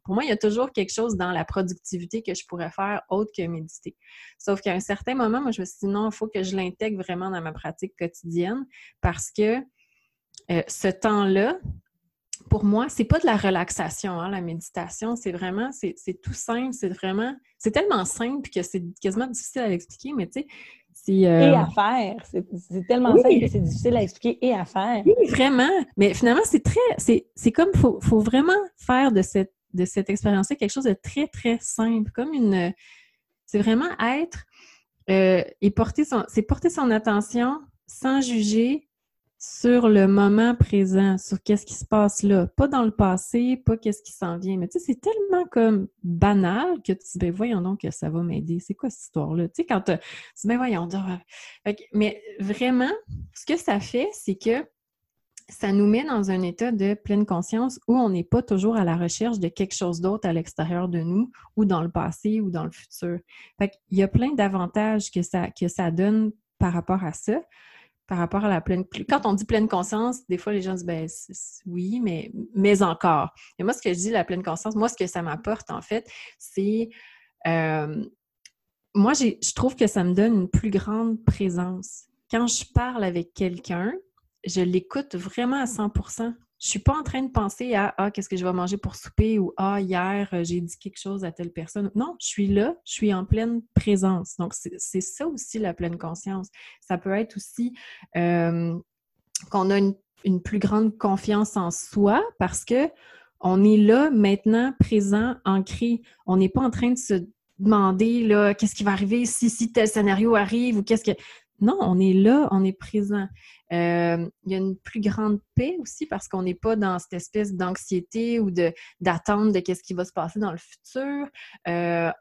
Speaker 3: Pour moi, il y a toujours quelque chose dans la productivité que je pourrais faire autre que méditer. Sauf qu'à un certain moment, moi, je me suis dit non, il faut que je l'intègre vraiment dans ma pratique quotidienne parce que euh, ce temps-là, pour moi, c'est pas de la relaxation, hein, la méditation. C'est vraiment, c'est tout simple. C'est vraiment, c'est tellement simple que c'est quasiment difficile à expliquer, mais tu sais,
Speaker 2: et euh, à faire. C'est tellement simple que c'est difficile à expliquer et à faire.
Speaker 3: Oui, vraiment. Mais finalement, c'est très. C'est comme il faut, faut, vraiment faire de cette, de cette expérience-là quelque chose de très, très simple. Comme une. C'est vraiment être euh, et porter son. C'est porter son attention sans juger, sur le moment présent, sur qu'est-ce qui se passe là, pas dans le passé, pas qu'est-ce qui s'en vient. Mais tu sais, c'est tellement comme banal que tu dis, ben voyons donc que ça va m'aider. C'est quoi cette histoire-là? Tu sais, quand tu dis, ben voyons. Mais vraiment, ce que ça fait, c'est que ça nous met dans un état de pleine conscience où on n'est pas toujours à la recherche de quelque chose d'autre à l'extérieur de nous ou dans le passé ou dans le futur. Fait Il y a plein d'avantages que ça donne par rapport à ça par rapport à la pleine... Quand on dit pleine conscience, des fois, les gens disent, ben oui, mais, mais encore. Et moi, ce que je dis, la pleine conscience, moi, ce que ça m'apporte, en fait, c'est... Euh, moi, je trouve que ça me donne une plus grande présence. Quand je parle avec quelqu'un, je l'écoute vraiment à 100 je suis pas en train de penser à ah qu'est-ce que je vais manger pour souper ou ah hier euh, j'ai dit quelque chose à telle personne. Non, je suis là, je suis en pleine présence. Donc c'est ça aussi la pleine conscience. Ça peut être aussi euh, qu'on a une, une, plus grande confiance en soi parce que on est là maintenant, présent, ancré. On n'est pas en train de se demander là qu'est-ce qui va arriver si si tel scénario arrive ou qu'est-ce que non, on est là, on est présent. Euh, il y a une plus grande paix aussi parce qu'on n'est pas dans cette espèce d'anxiété ou d'attente de, qu'est-ce qui va se passer dans le futur. Euh,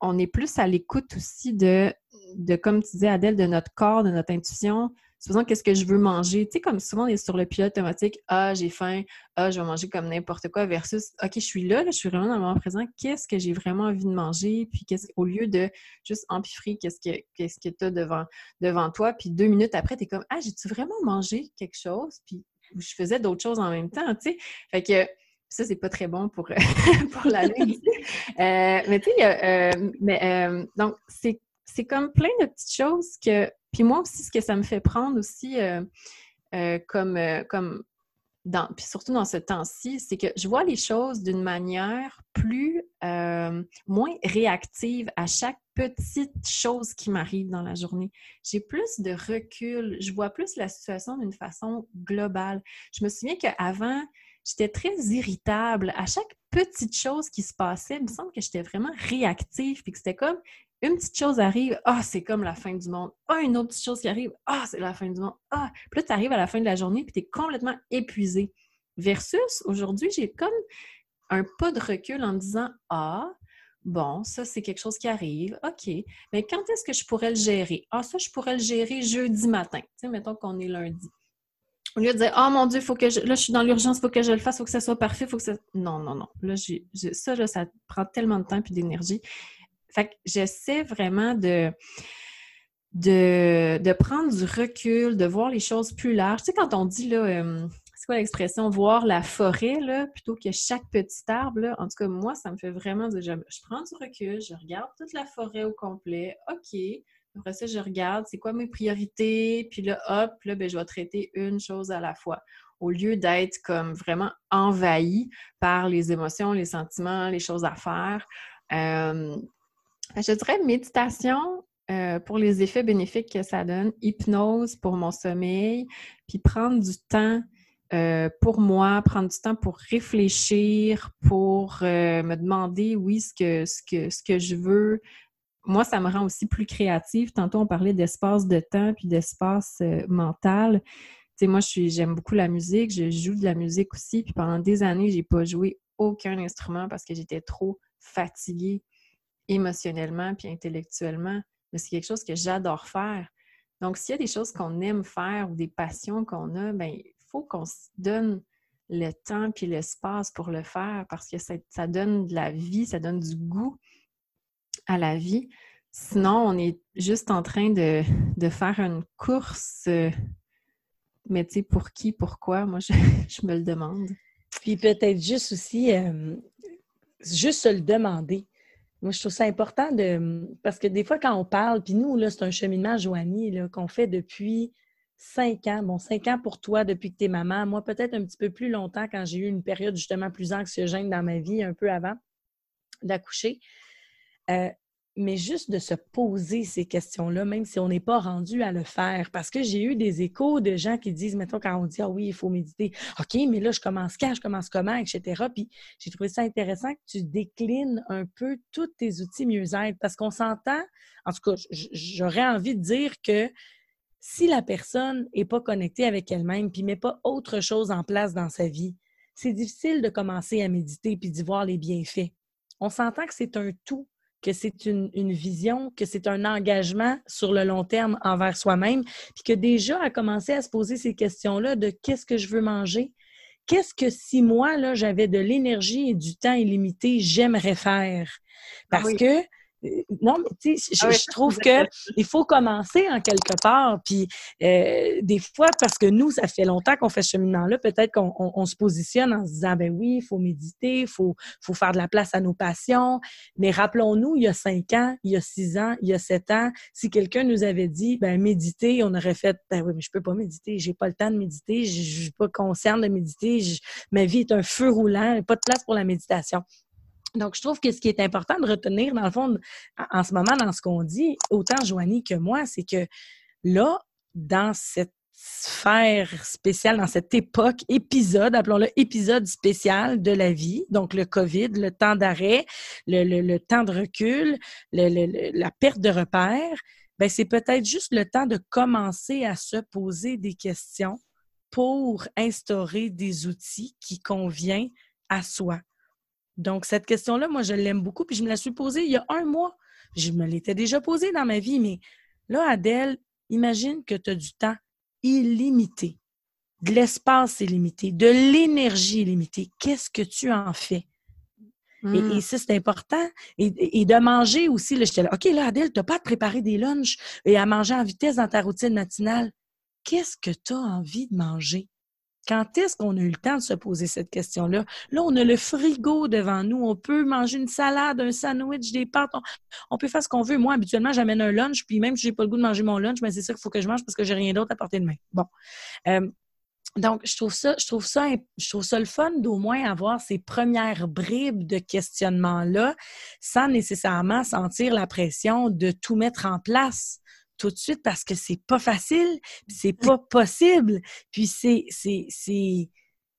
Speaker 3: on, est plus à l'écoute aussi de, de, comme tu disais Adèle, de notre corps, de notre intuition, supposons qu'est-ce que je veux manger? Tu sais, comme souvent, on est sur le pilote automatique. Ah, j'ai faim. Ah, je vais manger comme n'importe quoi versus OK, je suis là, je suis vraiment dans le moment présent. Qu'est-ce que j'ai vraiment envie de manger? Puis qu'est-ce au lieu de juste empiffrer qu'est-ce que que tu as devant, devant toi, puis deux minutes après, tu es comme Ah, j'ai-tu vraiment mangé quelque chose? Puis je faisais d'autres choses en même temps, tu sais. Fait que ça, c'est pas très bon pour, pour la nuit. Euh, mais tu sais, euh, mais, euh, donc, c'est comme plein de petites choses que. Puis moi aussi, ce que ça me fait prendre aussi euh, euh, comme, euh, comme dans, puis surtout dans ce temps-ci, c'est que je vois les choses d'une manière plus moins réactive à chaque petite chose qui m'arrive dans la journée. J'ai plus de recul, je vois plus la situation d'une façon globale. Je me souviens qu'avant, j'étais très irritable à chaque petite chose qui se passait. Il me semble que j'étais vraiment réactive, puis que c'était comme une petite chose arrive, ah, c'est comme la fin du monde. Ah, une autre petite chose qui arrive, ah, c'est la fin du monde. Ah, puis là, tu arrives à la fin de la journée, puis tu es complètement épuisé. Versus, aujourd'hui, j'ai comme un pas de recul en me disant, ah, bon, ça, c'est quelque chose qui arrive, OK. Mais quand est-ce que je pourrais le gérer? Ah, ça, je pourrais le gérer jeudi matin. Tu sais, mettons qu'on est lundi. Au lieu de dire, oh mon Dieu, faut que je... là, je suis dans l'urgence, il faut que je le fasse, il faut que ça soit parfait, faut que ça. Non, non, non. Là, ça, là, ça prend tellement de temps et d'énergie. Fait que j'essaie vraiment de, de, prendre du recul, de voir les choses plus larges. Tu sais, quand on dit, là, euh, c'est quoi l'expression, voir la forêt, là, plutôt que chaque petit arbre, là, en tout cas, moi, ça me fait vraiment de... Je, prends du recul, je regarde toute la forêt au complet. OK. Après ça, je regarde, c'est quoi mes priorités, puis là, hop, là, ben, je vais traiter une chose à la fois au lieu d'être comme vraiment envahi par les émotions, les sentiments, les choses à faire. Euh, je dirais méditation euh, pour les effets bénéfiques que ça donne, hypnose pour mon sommeil, puis prendre du temps euh, pour moi, prendre du temps pour réfléchir, pour euh, me demander, oui, ce que, ce, que, ce que je veux. Moi, ça me rend aussi plus créative. Tantôt, on parlait d'espace de temps puis d'espace mental. Tu sais, moi, j'aime beaucoup la musique, je joue de la musique aussi. Puis pendant des années, j'ai pas joué aucun instrument parce que j'étais trop fatiguée émotionnellement puis intellectuellement, mais c'est quelque chose que j'adore faire. Donc, s'il y a des choses qu'on aime faire ou des passions qu'on a, bien, il faut qu'on se donne le temps puis l'espace pour le faire parce que ça, donne de la vie, ça donne du goût à la vie. Sinon, on est juste en train de, faire une course, euh, mais tu sais, pour qui, pourquoi? Moi, je, me le demande.
Speaker 2: Puis peut-être juste aussi, euh, juste se le demander. Moi, je trouve ça important de. Parce que des fois, quand on parle, puis nous, là, c'est un cheminement, Joanie, qu'on fait depuis cinq ans. Bon, cinq ans pour toi depuis que tu es maman. Moi, peut-être un petit peu plus longtemps quand j'ai eu une période justement plus anxiogène dans ma vie, un peu avant d'accoucher. Euh, mais juste de se poser ces questions-là, même si on n'est pas rendu à le faire. Parce que j'ai eu des échos de gens qui disent, mettons, quand on dit, ah oui, il faut méditer, OK, mais là, je commence quand, je commence comment, etc. Puis j'ai trouvé ça intéressant que tu déclines un peu tous tes outils mieux-être parce qu'on s'entend, en tout cas, j'aurais envie de dire que si la personne n'est pas connectée avec elle-même puis met pas autre chose en place dans sa vie, c'est difficile de commencer à méditer puis d'y voir les bienfaits. On s'entend que c'est un tout que c'est une, vision, que c'est un engagement sur le long terme envers soi-même, puis que déjà à commencer à se poser ces questions-là de qu'est-ce que je veux manger, qu'est-ce que si moi, là, j'avais de l'énergie et du temps illimité, j'aimerais faire? Ah Parce que non, mais tu sais, je, ah trouve qu'il faut commencer en quelque part. Puis euh, des fois, parce que nous, ça fait longtemps qu'on fait ce cheminement-là, peut-être qu'on se positionne en se disant, ben oui, il faut méditer, il faut, faut faire de la place à nos passions. Mais rappelons-nous, il y a cinq ans, il y a six ans, il y a sept ans, si quelqu'un nous avait dit, ben méditer, on aurait fait, ben oui, mais je peux pas méditer, j'ai pas le temps de méditer, je suis pas consciente de méditer, ma vie est un feu roulant, pas de place pour la méditation. Donc, je trouve que ce qui est important de retenir, dans le fond, en ce moment, dans ce qu'on dit, autant Joanie que moi, c'est que là, dans cette sphère spéciale, dans cette époque, épisode, appelons-le épisode spécial de la vie, donc le COVID, le temps d'arrêt, le, temps de recul, la perte de repères, ben c'est peut-être juste le temps de commencer à se poser des questions pour instaurer des outils qui conviennent à soi. Donc, cette question-là, moi, je l'aime beaucoup, puis je me la suis posée il y a un mois. Je me l'étais déjà posée dans ma vie, mais là, Adèle, imagine que tu as du temps illimité, de l'espace illimité, de l'énergie illimitée, qu'est-ce que tu en fais? Et,
Speaker 3: Mmh.
Speaker 2: ça, c'est important. Et, et, de manger aussi, là, j'étais là, OK, là, Adèle, tu n'as pas à te préparer des lunchs et à manger en vitesse dans ta routine matinale. Qu'est-ce que tu as envie de manger? Quand est-ce qu'on a eu le temps de se poser cette question-là? Là, on a le frigo devant nous. On peut manger une salade, un sandwich, des pâtes. On, peut faire ce qu'on veut. Moi, habituellement, j'amène un lunch, puis même si j'ai pas le goût de manger mon lunch, mais c'est ça qu'il faut que je mange parce que j'ai rien d'autre à porter de main. Bon. Euh, donc, je trouve ça, je trouve ça, je trouve ça le fun d'au moins avoir ces premières bribes de questionnement-là sans nécessairement sentir la pression de tout mettre en place tout de suite parce que c'est pas facile, c'est pas possible. Puis c'est, c'est, c'est,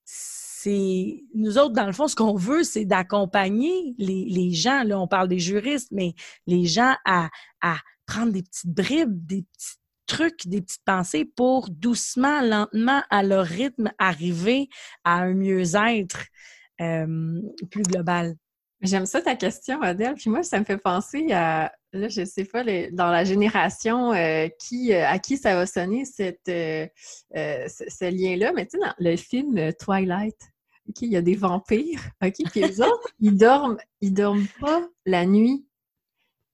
Speaker 2: c'est, nous autres, dans le fond, ce qu'on veut, c'est d'accompagner les, les, gens, là, on parle des juristes, mais les gens à, à prendre des petites bribes, des petits trucs, des petites pensées pour doucement, lentement, à leur rythme, arriver à un mieux-être euh, plus global.
Speaker 3: J'aime ça ta question, Adèle. Puis moi, ça me fait penser à, là, je sais pas, les, dans la génération euh, qui, euh, à qui ça va sonner cette, euh, ce, ce lien-là. Mais tu sais, dans le film Twilight, OK, il y a des vampires, OK, puis les autres, ils dorment, ils dorment pas la nuit.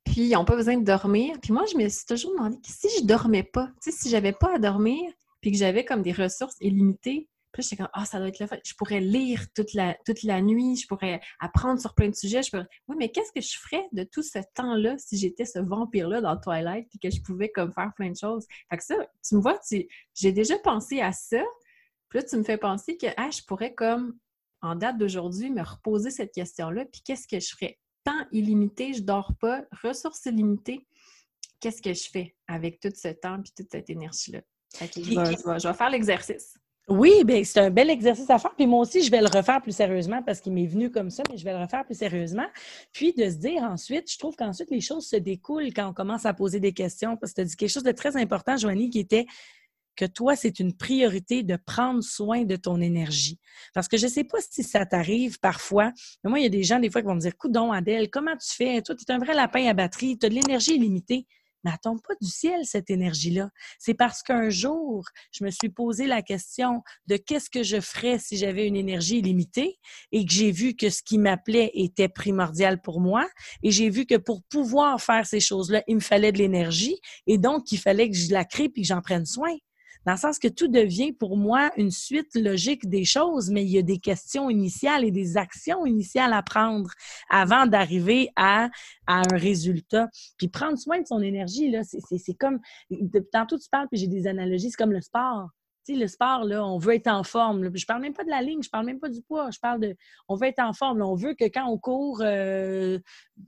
Speaker 3: Puis ils n'ont pas besoin de dormir. Puis moi, je me suis toujours demandé si je dormais pas, tu sais, si j'avais pas à dormir, puis que j'avais comme des ressources illimitées, puis j'étais comme, ah, ça doit être le fait. Je pourrais lire toute la, toute la nuit, je pourrais apprendre sur plein de sujets. Je pourrais... Oui, mais qu'est-ce que je ferais de tout ce temps-là si j'étais ce vampire-là dans Twilight puis que je pouvais comme faire plein de choses? Fait que ça, tu me vois, tu... j'ai déjà pensé à ça. Puis là, tu me fais penser que, ah, je pourrais comme, en date d'aujourd'hui, me reposer cette question-là. Puis qu'est-ce que je ferais? Temps illimité, je dors pas, ressources illimitées. Qu'est-ce que je fais avec tout ce temps puis toute cette énergie-là? je, je, vais, je vais faire l'exercice.
Speaker 2: Oui, bien, c'est un bel exercice à faire. Puis moi aussi, je vais le refaire plus sérieusement parce qu'il m'est venu comme ça, mais je vais le refaire plus sérieusement. Puis de se dire ensuite, je trouve qu'ensuite, les choses se découlent quand on commence à poser des questions. Parce que tu as dit quelque chose de très important, Joanie, qui était que toi, c'est une priorité de prendre soin de ton énergie. Parce que je ne sais pas si ça t'arrive parfois, mais moi, il y a des gens, des fois, qui vont me dire Coudon, Adèle, comment tu fais? Toi, tu es un vrai lapin à batterie, tu as de l'énergie illimitée mais elle tombe pas du ciel, cette énergie-là. C'est parce qu'un jour, je me suis posé la question de qu'est-ce que je ferais si j'avais une énergie illimitée et que j'ai vu que ce qui m'appelait était primordial pour moi et j'ai vu que pour pouvoir faire ces choses-là, il me fallait de l'énergie et donc il fallait que je la crée puis que j'en prenne soin dans le sens que tout devient pour moi une suite logique des choses, mais il y a des questions initiales et des actions initiales à prendre avant d'arriver à, à, un résultat. Puis prendre soin de son énergie, là, c'est comme, tantôt tu parles, puis j'ai des analogies, c'est comme le sport. Tu sais, le sport, là, on veut être en forme. Là. Je parle même pas de la ligne, je parle même pas du poids. Je parle de, on veut être en forme. On veut que quand on court euh,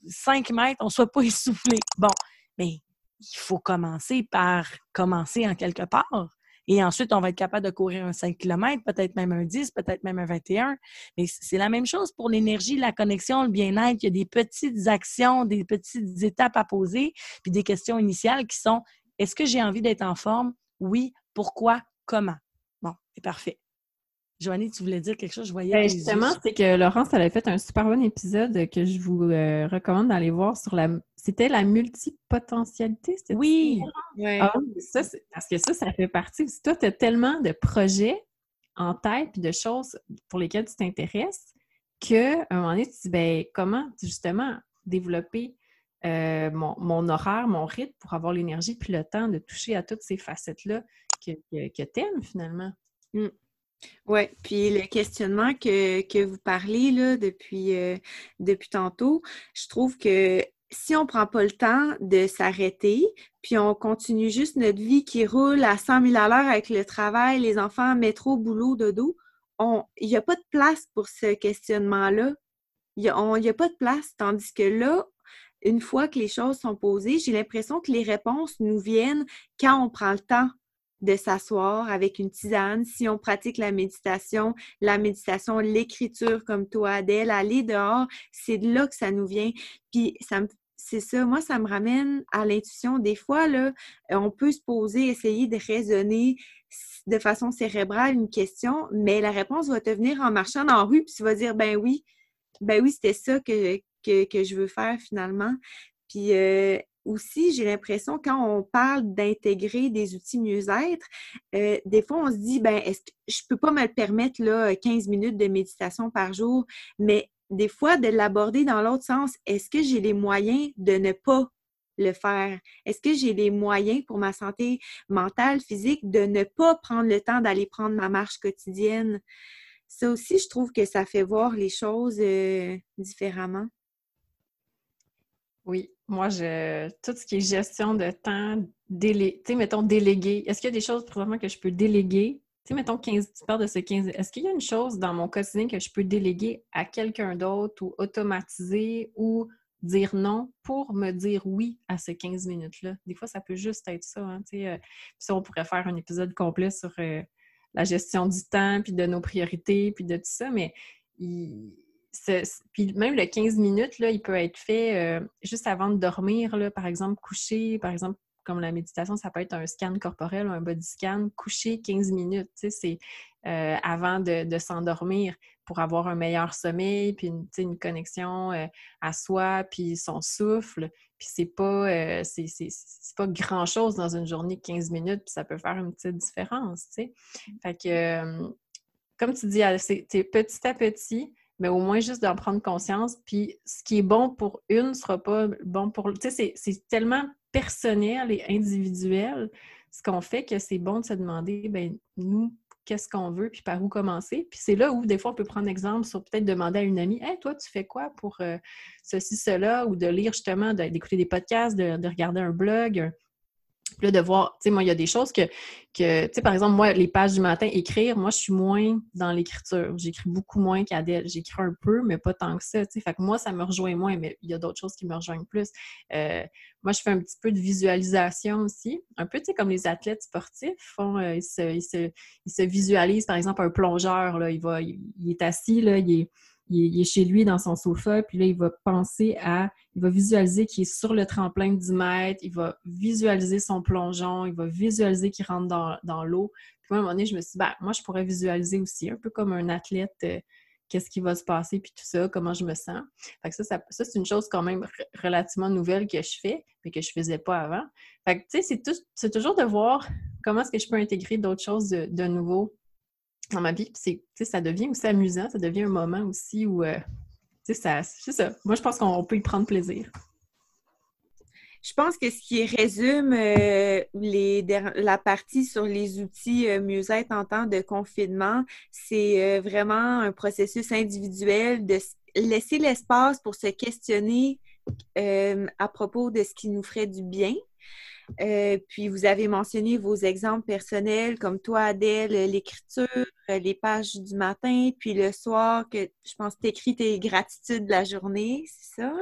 Speaker 2: 5 mètres, on soit pas essoufflé. Bon, mais il faut commencer par commencer en quelque part. Et ensuite, on va être capable de courir un 5 km, peut-être même un 10, peut-être même un 21. Mais c'est la même chose pour l'énergie, la connexion, le bien-être. Il y a des petites actions, des petites étapes à poser, puis des questions initiales qui sont est-ce que j'ai envie d'être en forme? Oui. Pourquoi? Comment? Bon, c'est parfait. Joanie, tu voulais dire quelque chose? Je voyais.
Speaker 3: Ben, justement, c'est que Laurence, elle a fait un super bon épisode que je vous euh, recommande d'aller voir sur la. C'était la multipotentialité, c'était
Speaker 2: Oui.
Speaker 3: Ouais. Ah, ça, parce que ça, ça fait partie. Si toi, tu as tellement de projets en tête et de choses pour lesquelles tu t'intéresses qu'à un moment donné, tu te dis ben, comment justement développer euh, mon, mon, horaire, mon rythme pour avoir l'énergie puis le temps de toucher à toutes ces facettes-là que, que, que tu aimes finalement?
Speaker 1: Mm. Oui, puis le questionnement que, que vous parlez là, depuis, euh, depuis tantôt, je trouve que si on ne prend pas le temps de s'arrêter, puis on continue juste notre vie qui roule à 100 000 à l'heure avec le travail, les enfants, métro, boulot, dodo, il n'y a pas de place pour ce questionnement-là. Il n'y a, a, pas de place. Tandis que là, une fois que les choses sont posées, j'ai l'impression que les réponses nous viennent quand on prend le temps de s'asseoir avec une tisane, si on pratique la méditation, la méditation, l'écriture comme toi, Adèle, aller dehors, c'est de là que ça nous vient. Puis ça me c'est ça, moi, ça me ramène à l'intuition. Des fois, là, on peut se poser, essayer de raisonner de façon cérébrale une question, mais la réponse va te venir en marchant dans la rue, puis tu vas dire, ben oui, ben oui, c'était ça que, que, que, je veux faire finalement. Puis euh, aussi, j'ai l'impression, quand on parle d'intégrer des outils mieux-être, euh, des fois, on se dit, ben, est-ce que je peux pas me le permettre, là, 15 minutes de méditation par jour, mais des fois, de l'aborder dans l'autre sens, est-ce que j'ai les moyens de ne pas le faire? Est-ce que j'ai les moyens pour ma santé mentale, physique, de ne pas prendre le temps d'aller prendre ma marche quotidienne? Ça aussi, je trouve que ça fait voir les choses euh, différemment.
Speaker 3: Oui, moi, je, tout ce qui est gestion de temps, délé, tu sais, mettons, déléguer. Est-ce qu'il y a des choses probablement que je peux déléguer? Tu sais, mettons, 15, tu parles de ce 15. Est-ce qu'il y a une chose dans mon quotidien que je peux déléguer à quelqu'un d'autre ou automatiser ou dire non pour me dire oui à ces 15 minutes-là? Des fois, ça peut juste être ça. Hein, tu sais, euh, ça, on pourrait faire un épisode complet sur euh, la gestion du temps, puis de nos priorités, puis de tout ça, mais il puis même le 15 minutes, là, il peut être fait euh, juste avant de dormir, là, par exemple, coucher, par exemple, comme la méditation, ça peut être un scan corporel ou un body scan, coucher 15 minutes, c'est euh, avant de, s'endormir pour avoir un meilleur sommeil, puis une, une connexion euh, à soi, puis son souffle. Puis c'est pas, c'est, pas grand-chose dans une journée de 15 minutes, puis ça peut faire une petite différence, tu sais. Fait que, comme tu dis, c'est petit à petit, mais au moins juste d'en prendre conscience. Puis ce qui est bon pour une ne sera pas bon pour l'autre. Tu sais, c'est tellement personnel et individuel ce qu'on fait que c'est bon de se demander, ben nous, qu'est-ce qu'on veut, puis par où commencer. Puis c'est là où, des fois, on peut prendre exemple sur peut-être demander à une amie, Hey, toi, tu fais quoi pour euh, ceci, cela, ou de lire justement, d'écouter des podcasts, de, de, regarder un blog, là, de voir, tu sais, moi, il y a des choses que, que tu sais, par exemple, moi, les pages du matin, écrire, moi, je suis moins dans l'écriture. J'écris beaucoup moins qu'Adèle. J'écris un peu, mais pas tant que ça, tu sais. Fait que moi, ça me rejoint moins, mais il y a d'autres choses qui me rejoignent plus. Euh, moi, je fais un petit peu de visualisation aussi. Un peu, tu sais, comme les athlètes sportifs font, euh, ils, se, ils, se, ils, se, visualisent, par exemple, un plongeur, là, il, va, il est assis, là, il est il est, chez lui dans son sofa, puis là, il va penser à, il va visualiser qu'il est sur le tremplin de 10 mètres, il va visualiser son plongeon, il va visualiser qu'il rentre dans, l'eau. Puis à un moment donné, je me suis dit, ben, moi, je pourrais visualiser aussi, un peu comme un athlète, euh, qu'est-ce qui va se passer, puis tout ça, comment je me sens. Fait que ça, ça, c'est une chose quand même relativement nouvelle que je fais, mais que je faisais pas avant. Fait que, tu sais, c'est, toujours de voir comment est-ce que je peux intégrer d'autres choses de, de nouveau dans ma vie. C'est, ça devient aussi amusant, ça devient un moment aussi où, euh, ça, c'est ça. Moi, je pense qu'on peut y prendre plaisir.
Speaker 1: Je pense que ce qui résume euh, la partie sur les outils euh, mieux-être en temps de confinement, c'est vraiment un processus individuel de laisser l'espace pour se questionner à propos de ce qui nous ferait du bien, euh, puis vous avez mentionné vos exemples personnels, comme toi, Adèle, l'écriture, les pages du matin, puis le soir, que je pense que tu écris tes gratitudes de la journée, c'est ça?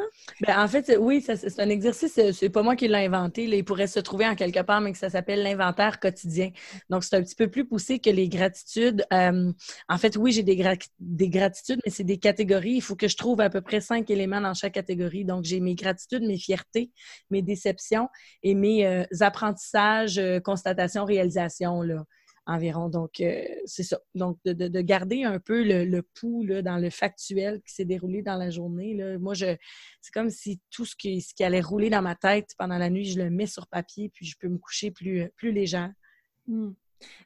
Speaker 2: Bien, en fait, oui, c'est un exercice, c'est pas moi qui l'ai inventé. il pourrait se trouver en quelque part, mais que ça s'appelle l'inventaire quotidien. Donc, c'est un petit peu plus poussé que les gratitudes. Euh, en fait, oui, j'ai des, des gratitudes, mais c'est des catégories. Il faut que je trouve à peu près cinq éléments dans chaque catégorie. Donc, j'ai mes gratitudes, mes fiertés, mes déceptions et mes euh, apprentissages, euh, constatations, réalisations, là, environ. Donc, euh, c'est ça. Donc, de, garder un peu le, pouls là, dans le factuel qui s'est déroulé dans la journée. Là. Moi, je, c'est comme si tout ce qui, ce qui allait rouler dans ma tête pendant la nuit, je le mets sur papier, puis je peux me coucher plus, plus légère.
Speaker 1: Hmm.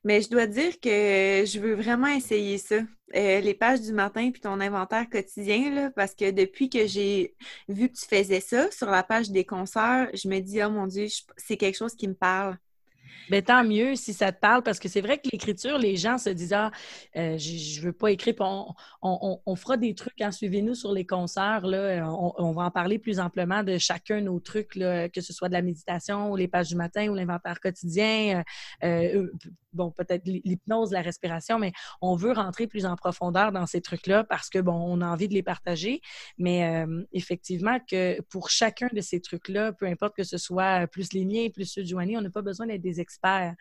Speaker 1: Mais je dois dire que je veux vraiment essayer ça. Euh, les pages du matin puis ton inventaire quotidien, là, parce que depuis que j'ai vu que tu faisais ça sur la page des concerts, je me dis, oh mon Dieu, c'est quelque chose qui me parle.
Speaker 2: Bien, tant mieux si ça te parle, parce que c'est vrai que l'écriture, les gens se disent Ah, euh, je ne veux pas écrire. On, fera des trucs, hein, suivez-nous sur les concerts. Là, on, va en parler plus amplement de chacun nos trucs, que ce soit de la méditation ou les pages du matin ou l'inventaire quotidien. Euh, euh, bon, peut-être l'hypnose, la respiration, mais on veut rentrer plus en profondeur dans ces trucs-là parce que, bon, on a envie de les partager. Mais effectivement, que pour chacun de ces trucs-là, peu importe que ce soit plus les miens, plus ceux de Joanie, on n'a pas besoin d'être des experts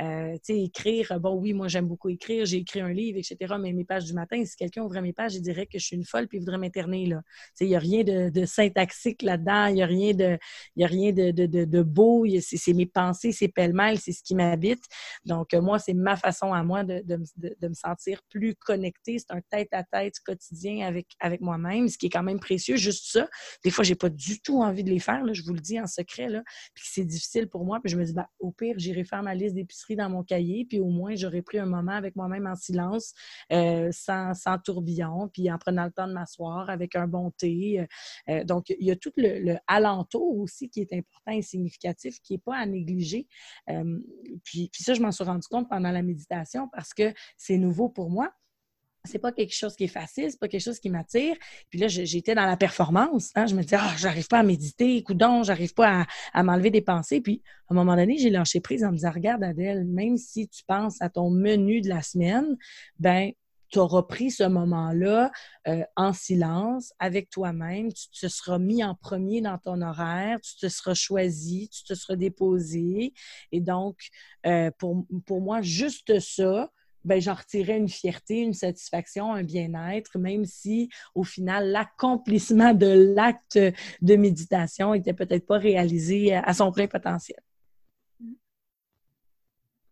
Speaker 2: euh, tu sais, écrire, bon, oui, moi, j'aime beaucoup écrire, j'ai écrit un livre, etc., mais mes pages du matin, si quelqu'un ouvrait mes pages, il dirait que je suis une folle puis il voudrait m'interner, là. Tu sais, il n'y a rien de, syntaxique là-dedans, il n'y a rien de, y a rien de, de, de beau, c'est mes pensées, c'est pêle-mêle, c'est ce qui m'habite. Donc, moi, c'est ma façon à moi de, me sentir plus connectée. C'est un tête-à-tête quotidien avec, avec moi-même, ce qui est quand même précieux. Juste ça. Des fois, j'ai pas du tout envie de les faire, là, je vous le dis en secret, là, puis c'est difficile pour moi. Puis je me dis, bah, au pire, j'irai faire ma liste d'épicerie dans mon cahier, puis au moins, j'aurais pris un moment avec moi-même en silence, euh, sans, sans, tourbillon, puis en prenant le temps de m'asseoir avec un bon thé. Euh, euh, donc, il y a tout le, le, alentour aussi qui est important et significatif, qui n'est pas à négliger. puis, puis ça, je m'en suis rendu compte pendant la méditation parce que c'est nouveau pour moi c'est pas quelque chose qui est facile, c'est pas quelque chose qui m'attire. Puis là, j'étais dans la performance. Hein. Je me disais, ah, j'arrive pas à méditer, coudon, j'arrive pas à, m'enlever des pensées. Puis, à un moment donné, j'ai lâché prise en me disant, regarde, Adèle, même si tu penses à ton menu de la semaine, ben tu auras pris ce moment-là euh, en silence avec toi-même, tu te seras mis en premier dans ton horaire, tu te seras choisi, tu te seras déposé. Et donc, euh, pour, pour moi, juste ça, ben, j'en retirais une fierté, une satisfaction, un bien-être, même si au final, l'accomplissement de l'acte de méditation n'était peut-être pas réalisé à son plein potentiel.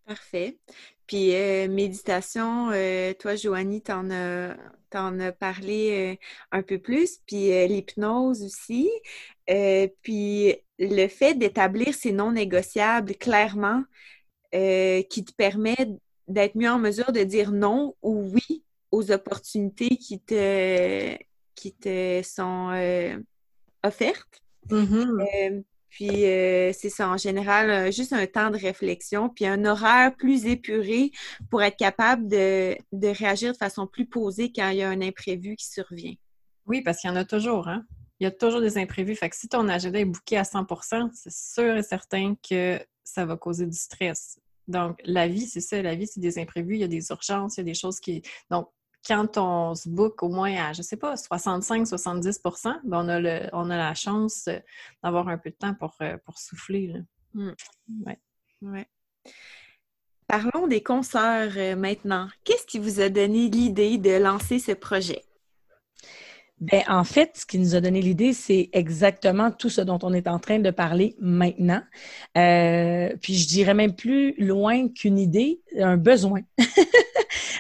Speaker 1: Parfait. Puis euh, méditation, euh, toi, Joanie, t'en as, en as parlé euh, un peu plus, puis l'hypnose aussi. puis le fait d'établir ces non négociables clairement, qui te permet d'être mieux en mesure de dire non ou oui aux opportunités qui te, qui te sont offertes. Mm-hmm. Puis euh, c'est ça, en général, euh, juste un temps de réflexion, puis un horaire plus épuré pour être capable de, réagir de façon plus posée quand il y a un imprévu qui survient.
Speaker 3: Oui, parce qu'il y en a toujours, hein? Il y a toujours des imprévus. Fait que si ton agenda est booké à 100% c'est sûr et certain que ça va causer du stress. Donc, la vie, c'est ça, la vie, c'est des imprévus, il y a des urgences, il y a des choses qui. Quand on se book au moins à, je ne sais pas, 65-70 ben on, a le, on a la chance d'avoir un peu de temps pour, euh, pour souffler.
Speaker 1: Mmh. Ouais. Parlons des concerts euh, maintenant. Qu'est-ce qui vous a donné l'idée de lancer ce projet?
Speaker 2: Ben, en fait, ce qui nous a donné l'idée, c'est exactement tout ce dont on est en train de parler maintenant. Euh, puis je dirais même plus loin qu'une idée, un besoin.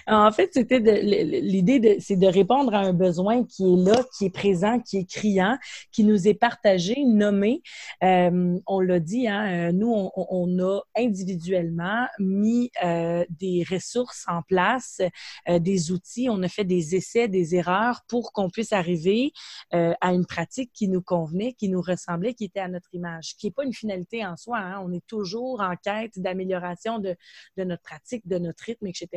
Speaker 2: en fait, c'était l'idée, c'est de répondre à un besoin qui est là, qui est présent, qui est criant, qui nous est partagé, nommé. Euh, on l'a dit, hein, euh, nous, on, a individuellement mis euh, des ressources en place, des outils, on a fait des essais, des erreurs pour qu'on puisse arriver à une pratique qui nous convenait, qui nous ressemblait, qui était à notre image, qui n'est pas une finalité en soi. Hein. On est toujours en quête d'amélioration de, de notre pratique, de notre rythme, etc.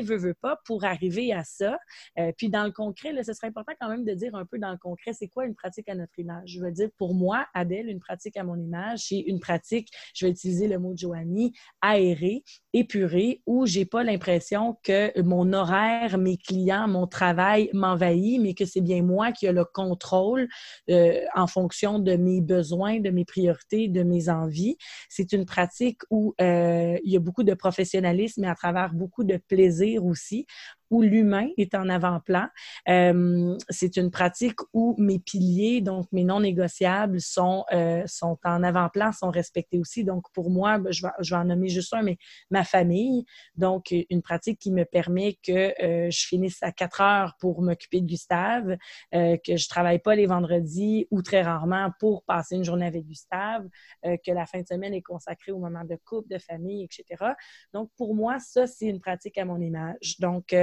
Speaker 2: veut, veut pas, pour arriver à ça. Euh, puis dans le concret, ce serait important quand même de dire un peu dans le concret, c'est quoi une pratique à notre image? Je veux dire, pour moi, Adèle, une pratique à mon image, c'est une pratique, je vais utiliser le mot de Joanie, aérée, épurée, où j'ai pas l'impression que mon horaire, mes clients, mon travail m'envahit, mais que c'est bien moi qui ai le contrôle euh, en fonction de mes besoins, de mes priorités, de mes envies. C'est une pratique où euh, il y a beaucoup de professionnalisme, mais à travers beaucoup de plaisir aussi où l'humain est en avant-plan. Euh, c'est une pratique où mes piliers, donc mes non négociables, sont, euh, sont en avant-plan, sont respectés aussi. Donc, pour moi, ben, je vais, je vais en nommer juste un, mais ma famille. Donc, une pratique qui me permet que euh, je finisse à 4 heures pour m'occuper de Gustave, que je travaille pas les vendredis ou très rarement pour passer une journée avec Gustave, que la fin de semaine est consacrée au moment de couple, de famille, etc. Donc, pour moi, ça, c'est une pratique à mon image. Donc,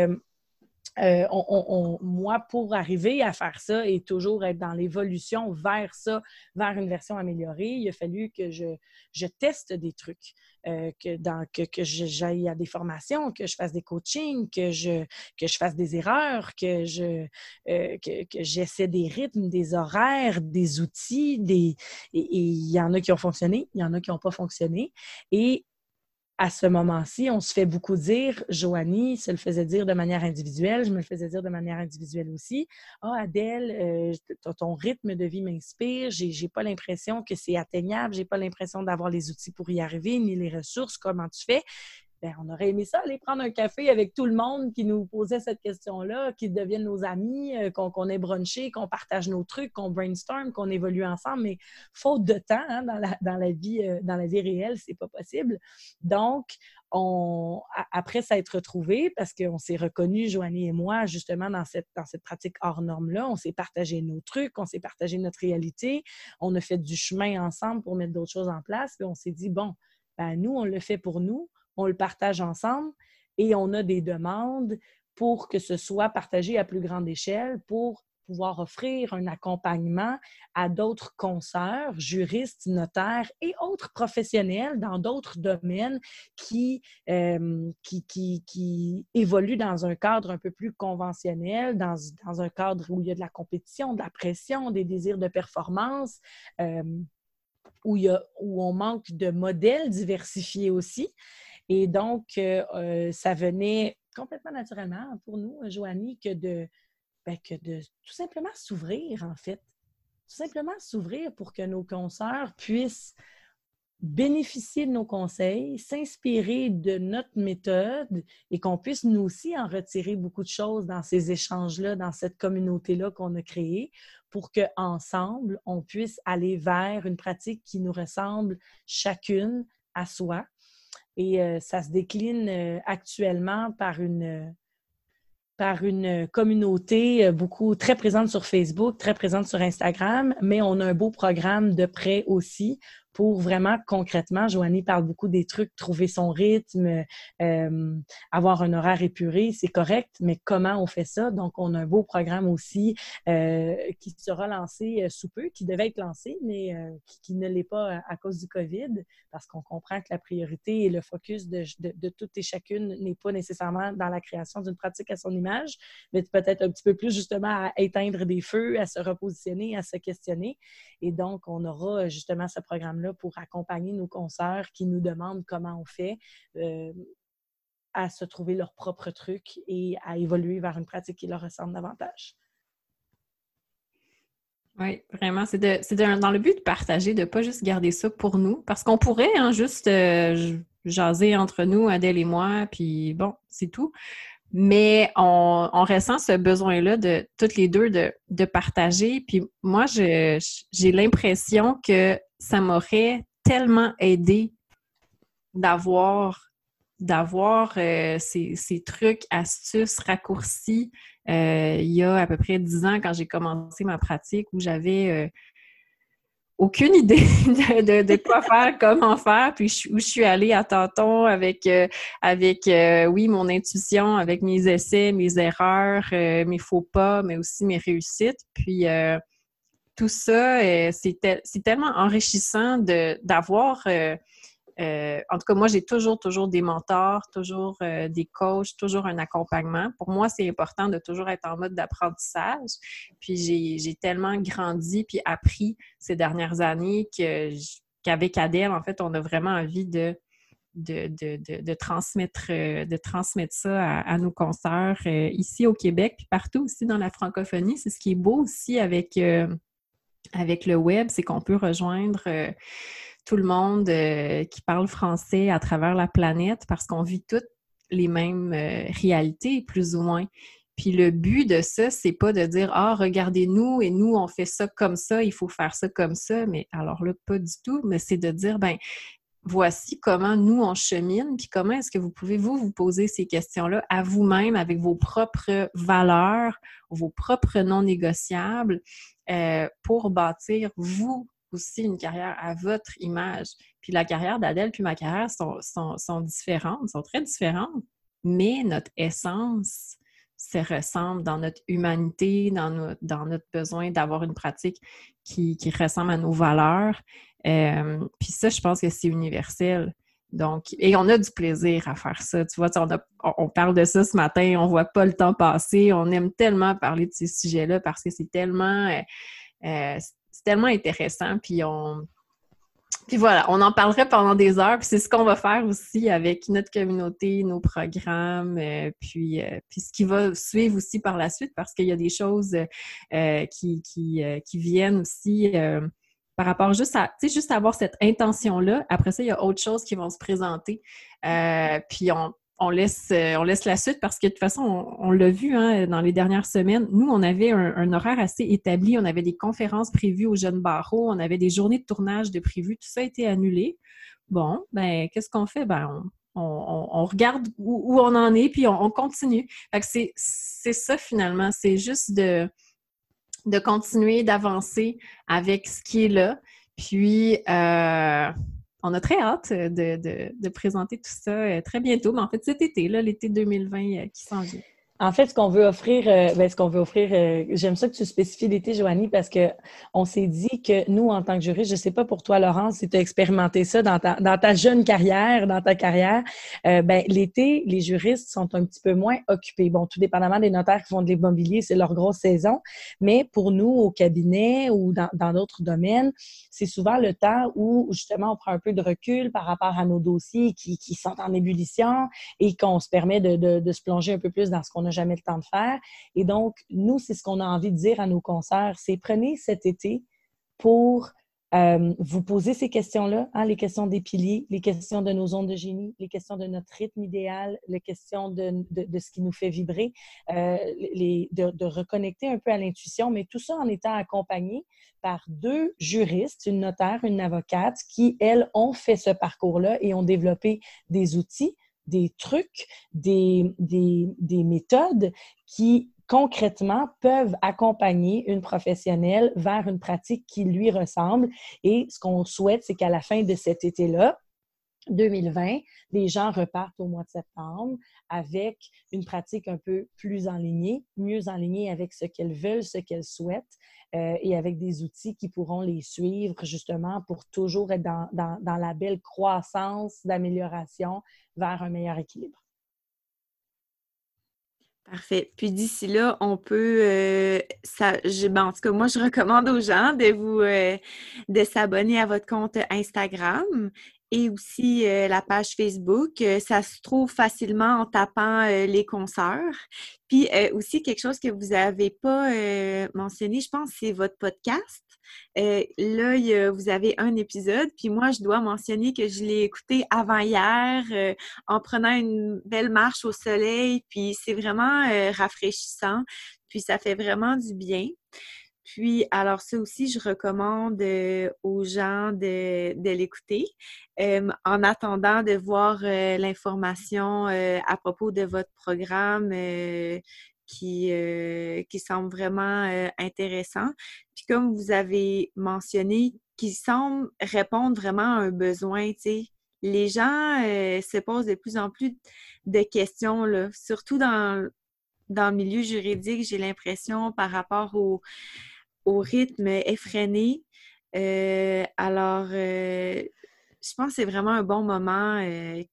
Speaker 2: euh, on, moi, pour arriver à faire ça et toujours être dans l'évolution vers ça, vers une version améliorée, il a fallu que je, teste des trucs, euh, que, j'aille à des formations, que je fasse des coachings, que je, fasse des erreurs, euh, que, j'essaie des rythmes, des horaires, des outils, et il y en a qui ont fonctionné, il y en a qui n'ont pas fonctionné. Et à ce moment-ci, on se fait beaucoup dire, Joanie se le faisait dire de manière individuelle, je me le faisais dire de manière individuelle aussi. Ah, oh, Adèle, euh, ton rythme de vie m'inspire, j'ai, pas l'impression que c'est atteignable, j'ai pas l'impression d'avoir les outils pour y arriver, ni les ressources, comment tu fais? Ben, on aurait aimé ça, aller prendre un café avec tout le monde qui nous posait cette question-là, qui deviennent nos amis, euh, qu'on ait brunché, qu'on partage nos trucs, qu'on brainstorm, qu'on évolue ensemble. Mais faute de temps hein, dans, la, vie, euh, dans la vie réelle, c'est pas possible. Donc, on, après s'être retrouvés, parce qu'on s'est reconnus, Joanie et moi, justement, dans cette, dans cette pratique hors norme-là, on s'est partagé nos trucs, on s'est partagé notre réalité, on a fait du chemin ensemble pour mettre d'autres choses en place, puis on s'est dit, bon, ben, nous, on le fait pour nous, on le partage ensemble et on a des demandes pour que ce soit partagé à plus grande échelle pour pouvoir offrir un accompagnement à d'autres consoeurs, juristes, notaires et autres professionnels dans d'autres domaines qui, euh, qui, qui, qui, évoluent dans un cadre un peu plus conventionnel, dans, dans, un cadre où il y a de la compétition, de la pression, des désirs de performance. Euh, où, il y a, où on manque de modèles diversifiés aussi. Et donc, euh, ça venait complètement naturellement pour nous, Joanie, que de, ben, que de tout simplement s'ouvrir, en fait. Tout simplement s'ouvrir pour que nos consoeurs puissent bénéficier de nos conseils, s'inspirer de notre méthode et qu'on puisse nous aussi en retirer beaucoup de choses dans ces échanges-là, dans cette communauté-là qu'on a créée pour qu'ensemble, on puisse aller vers une pratique qui nous ressemble chacune à soi. Et euh, ça se décline euh, actuellement par une, par une communauté euh, beaucoup très présente sur Facebook, très présente sur Instagram, mais on a un beau programme de prêt aussi pour vraiment concrètement, Joanie parle beaucoup des trucs, trouver son rythme, euh, avoir un horaire épuré, c'est correct, mais comment on fait ça? Donc, on a un beau programme aussi euh, qui sera lancé euh, sous peu, qui devait être lancé, mais qui, ne l'est pas à, cause du COVID, parce qu'on comprend que la priorité et le focus de, de, de toutes et chacune n'est pas nécessairement dans la création d'une pratique à son image, mais peut-être un petit peu plus justement à éteindre des feux, à se repositionner, à se questionner. Et donc, on aura justement ce programme pour accompagner nos consoeurs qui nous demandent comment on fait euh, à se trouver leur propre truc et à évoluer vers une pratique qui leur ressemble davantage.
Speaker 3: Oui, vraiment, c'est dans le but de partager, de ne pas juste garder ça pour nous, parce qu'on pourrait hein, juste euh, jaser entre nous, Adèle et moi, puis bon, c'est tout. Mais on, ressent ce besoin-là de toutes les deux de, de partager. Puis moi, j'ai l'impression que ça m'aurait tellement aidé d'avoir d'avoir euh, ces, trucs, astuces, raccourcis. Euh, il y a à peu près dix ans, quand j'ai commencé ma pratique, où j'avais euh, aucune idée de, quoi faire, comment faire, puis où je suis allée à tâtons avec, avec oui, mon intuition, avec mes essais, mes erreurs, mes faux pas, mais aussi mes réussites. Puis tout ça, euh, c'est tellement enrichissant d'avoir, euh, euh, en tout cas, moi, j'ai toujours, toujours des mentors, toujours des coachs, toujours un accompagnement. Pour moi, c'est important de toujours être en mode d'apprentissage. Puis j'ai tellement grandi puis appris ces dernières années qu'avec Adèle, en fait, on a vraiment envie de, de, transmettre, de transmettre ça à, nos concerts ici au Québec, puis partout aussi dans la francophonie. C'est ce qui est beau aussi avec, avec le web, c'est qu'on peut rejoindre euh, tout le monde euh, qui parle français à travers la planète parce qu'on vit toutes les mêmes euh, réalités, plus ou moins. Puis le but de ça, c'est pas de dire Ah, regardez-nous et nous, on fait ça comme ça, il faut faire ça comme ça. Mais alors là, pas du tout, mais c'est de dire ben voici comment nous on chemine, puis comment est-ce que vous pouvez vous vous poser ces questions-là à vous-même avec vos propres valeurs, vos propres non négociables, euh, pour bâtir vous aussi une carrière à votre image. Puis la carrière d'Adèle puis ma carrière sont, sont, différentes, sont très différentes, mais notre essence se ressemble dans notre humanité, dans, notre, dans notre besoin d'avoir une pratique qui, qui, ressemble à nos valeurs. Euh, puis ça, je pense que c'est universel. Donc, et on a du plaisir à faire ça. Tu vois, on, on, parle de ça ce matin, on voit pas le temps passer. On aime tellement parler de ces sujets-là parce que c'est tellement, euh, euh, c'est tellement intéressant. Puis on, puis voilà, on en parlerait pendant des heures. Puis c'est ce qu'on va faire aussi avec notre communauté, nos programmes, puis, puis ce qui va suivre aussi par la suite parce qu'il y a des choses qui, qui, qui, viennent aussi par rapport juste à, juste avoir cette intention-là. Après ça, il y a autre chose qui vont se présenter. Euh, puis on, euh, on laisse la suite parce que de toute façon, on, l'a vu hein, dans les dernières semaines. Nous, on avait un, horaire assez établi. On avait des conférences prévues au Jeune Barreau. On avait des journées de tournage de prévues. Tout ça a été annulé. Bon, ben, qu'est-ce qu'on fait? Ben, on, regarde où, on en est, puis on, continue. c'est ça finalement, c'est juste de, de continuer d'avancer avec ce qui est là. Puis, euh, on a très hâte de, présenter tout ça euh, très bientôt, mais en fait cet été, l'été 2020 euh, qui s'en vient.
Speaker 2: En fait, ce qu'on veut offrir, euh, ben, ce qu'on veut offrir, euh, j'aime ça que tu spécifies l'été, Joanie, parce que on s'est dit que nous, en tant que juriste, je sais pas pour toi, Laurence, si tu as expérimenté ça dans ta, jeune carrière, dans ta carrière, euh, ben, l'été, les juristes sont un petit peu moins occupés. Bon, tout dépendamment des notaires qui font de l'immobilier, c'est leur grosse saison, mais pour nous, au cabinet ou dans d'autres domaines, c'est souvent le temps où, justement, on prend un peu de recul par rapport à nos dossiers qui, sont en ébullition et qu'on se permet de se plonger un peu plus dans ce qu'on a jamais le temps de faire. Et donc, nous, c'est ce qu'on a envie de dire à nos concerts, c'est prenez cet été pour euh, vous poser ces questions-là, hein, les questions des piliers, les questions de nos zones de génie, les questions de notre rythme idéal, les questions de, de, ce qui nous fait vibrer, euh, les, de, de, reconnecter un peu à l'intuition, mais tout ça en étant accompagné par deux juristes, une notaire, une avocate, qui, elles, ont fait ce parcours-là et ont développé des outils des trucs, des, des, méthodes qui concrètement peuvent accompagner une professionnelle vers une pratique qui lui ressemble. Et ce qu'on souhaite, c'est qu'à la fin de cet été-là, 2020, les gens repartent au mois de septembre avec une pratique un peu plus enlignée, mieux enlignée avec ce qu'elles veulent, ce qu'elles souhaitent, euh, et avec des outils qui pourront les suivre justement pour toujours être dans, dans la belle croissance d'amélioration vers un meilleur équilibre.
Speaker 1: Parfait. Puis d'ici là, on peut, euh, ça, je, ben, en tout cas, moi, je recommande aux gens de vous, euh, de s'abonner à votre compte Instagram et aussi euh, la page Facebook. ça se trouve facilement en tapant les concerts. Puis aussi quelque chose que vous n'avez pas mentionné, je pense, c'est votre podcast. Euh, là, vous avez un épisode, puis moi, je dois mentionner que je l'ai écouté avant hier euh, en prenant une belle marche au soleil, puis c'est vraiment euh, rafraîchissant, puis ça fait vraiment du bien. Puis, alors ça aussi, je recommande aux gens de, de l'écouter. en attendant de voir l'information à propos de votre programme qui, euh, qui semble vraiment euh, intéressant. Puis comme vous avez mentionné, qui semble répondre vraiment à un besoin, tu sais. Les gens euh, se posent de plus en plus de questions, là, surtout dans, dans le milieu juridique, j'ai l'impression, par rapport au, au rythme effréné. alors, je pense que c'est vraiment un bon moment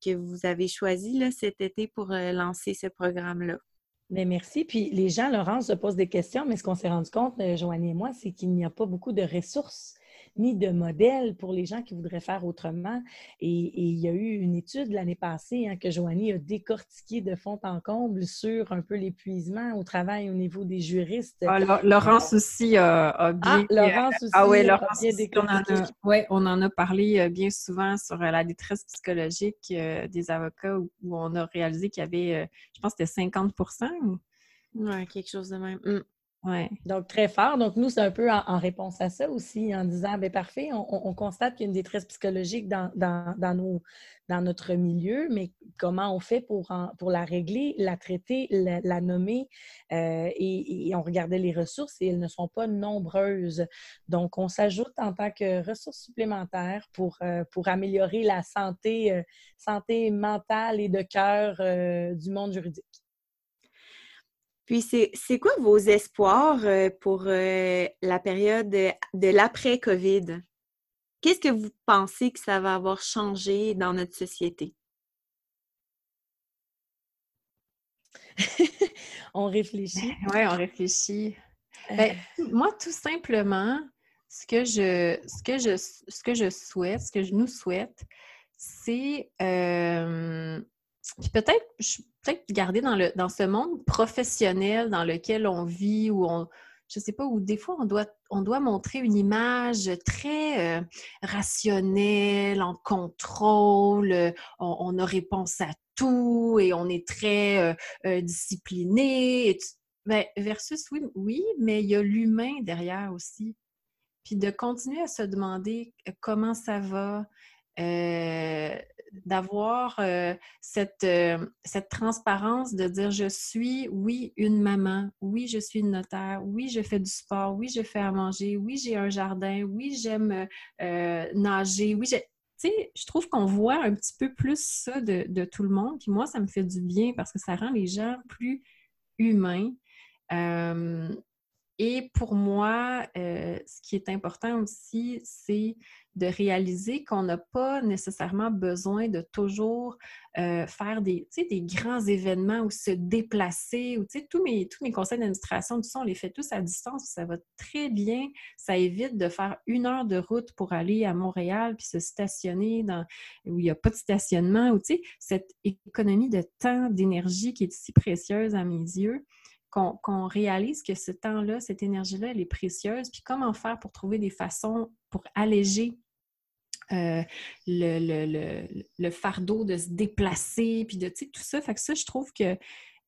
Speaker 1: que vous avez choisi cet été pour lancer ce programme-là.
Speaker 2: Mais merci. Puis les gens, Laurence, se posent des questions, mais ce qu'on s'est rendu compte, euh, Joanie et moi, c'est qu'il n'y a pas beaucoup de ressources ni de modèles pour les gens qui voudraient faire autrement. Et, il y a eu une étude l'année passée hein, que Joanie a décortiqué de fond en comble sur un peu l'épuisement au travail au niveau des juristes.
Speaker 3: Ah, Laurence aussi a, ah, bien...
Speaker 2: Ah, Laurence aussi
Speaker 3: ah, ouais, Laurence on en a, ouais, on en a parlé euh, bien souvent sur euh, la détresse psychologique des avocats où, on a réalisé qu'il y avait, je pense que c'était 50%
Speaker 1: Oui, quelque chose de même. Mmh.
Speaker 2: Ouais. Donc, très fort. Donc, nous, c'est un peu en, réponse à ça aussi, en disant, bien, parfait, on, constate qu'il y a une détresse psychologique dans, dans, dans notre milieu, mais comment on fait pour, pour la régler, la traiter, la, nommer? Euh, et, on regardait les ressources et elles ne sont pas nombreuses. Donc, on s'ajoute en tant que ressources supplémentaires pour, euh, pour améliorer la santé, euh, santé mentale et de cœur du monde juridique.
Speaker 1: Puis, c'est quoi vos espoirs euh, pour euh, la période de, l'après-COVID? Qu'est-ce que vous pensez que ça va avoir changé dans notre société?
Speaker 2: on réfléchit.
Speaker 3: Oui, on réfléchit. Ben, euh. moi, tout simplement, ce que je, ce que je, ce que je souhaite, ce que je nous souhaite, c'est peut-être peut-être garder dans, le, dans ce monde professionnel dans lequel on vit, où on, je sais pas, où des fois on doit, on doit montrer une image très euh, rationnelle, en contrôle, euh, on, a réponse à tout et on est très euh, discipliné. Ben, versus, oui, oui, mais il y a l'humain derrière aussi. Puis de continuer à se demander comment ça va, d'avoir cette, cette transparence de dire je suis, oui, une maman, oui, je suis une notaire, oui, je fais du sport, oui, je fais à manger, oui, j'ai un jardin, oui, j'aime nager, oui, j'ai tu sais, je trouve qu'on voit un petit peu plus ça de, tout le monde. Puis moi, ça me fait du bien parce que ça rend les gens plus humains. Et pour moi, ce qui est important aussi, c'est de réaliser qu'on n'a pas nécessairement besoin de toujours euh, faire des, des grands événements ou se déplacer. Ou, tous, mes, tous mes conseils d'administration, on les fait tous à distance. Ça va très bien. Ça évite de faire une heure de route pour aller à Montréal puis se stationner dans, où il n'y a pas de stationnement. Ou, cette économie de temps, d'énergie qui est si précieuse à mes yeux qu'on réalise que ce temps-là, cette énergie-là, elle est précieuse, puis comment faire pour trouver des façons pour alléger euh, le, fardeau de se déplacer, puis de tout ça. Fait que ça, je trouve que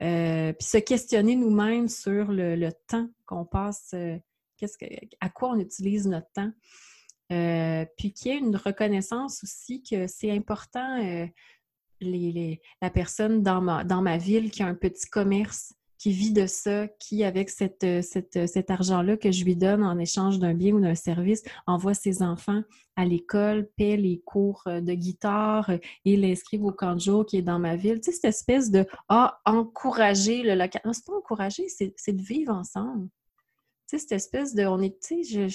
Speaker 3: euh, puis se questionner nous-mêmes sur le, temps qu'on passe, euh, qu'est-ce que, à quoi on utilise notre temps. puis qu'il y ait une reconnaissance aussi que c'est important, la personne dans ma ville qui a un petit commerce, qui vit de ça, qui, avec euh, euh, cet argent-là que je lui donne en échange d'un bien ou d'un service, envoie ses enfants à l'école, paie les cours euh, de guitare et l'inscrive au camp de jour qui est dans ma ville. Tu sais, cette espèce de Ah, encourager le local. Non, c'est pas encourager, c'est de vivre ensemble. Tu sais, cette espèce de. On est, tu sais,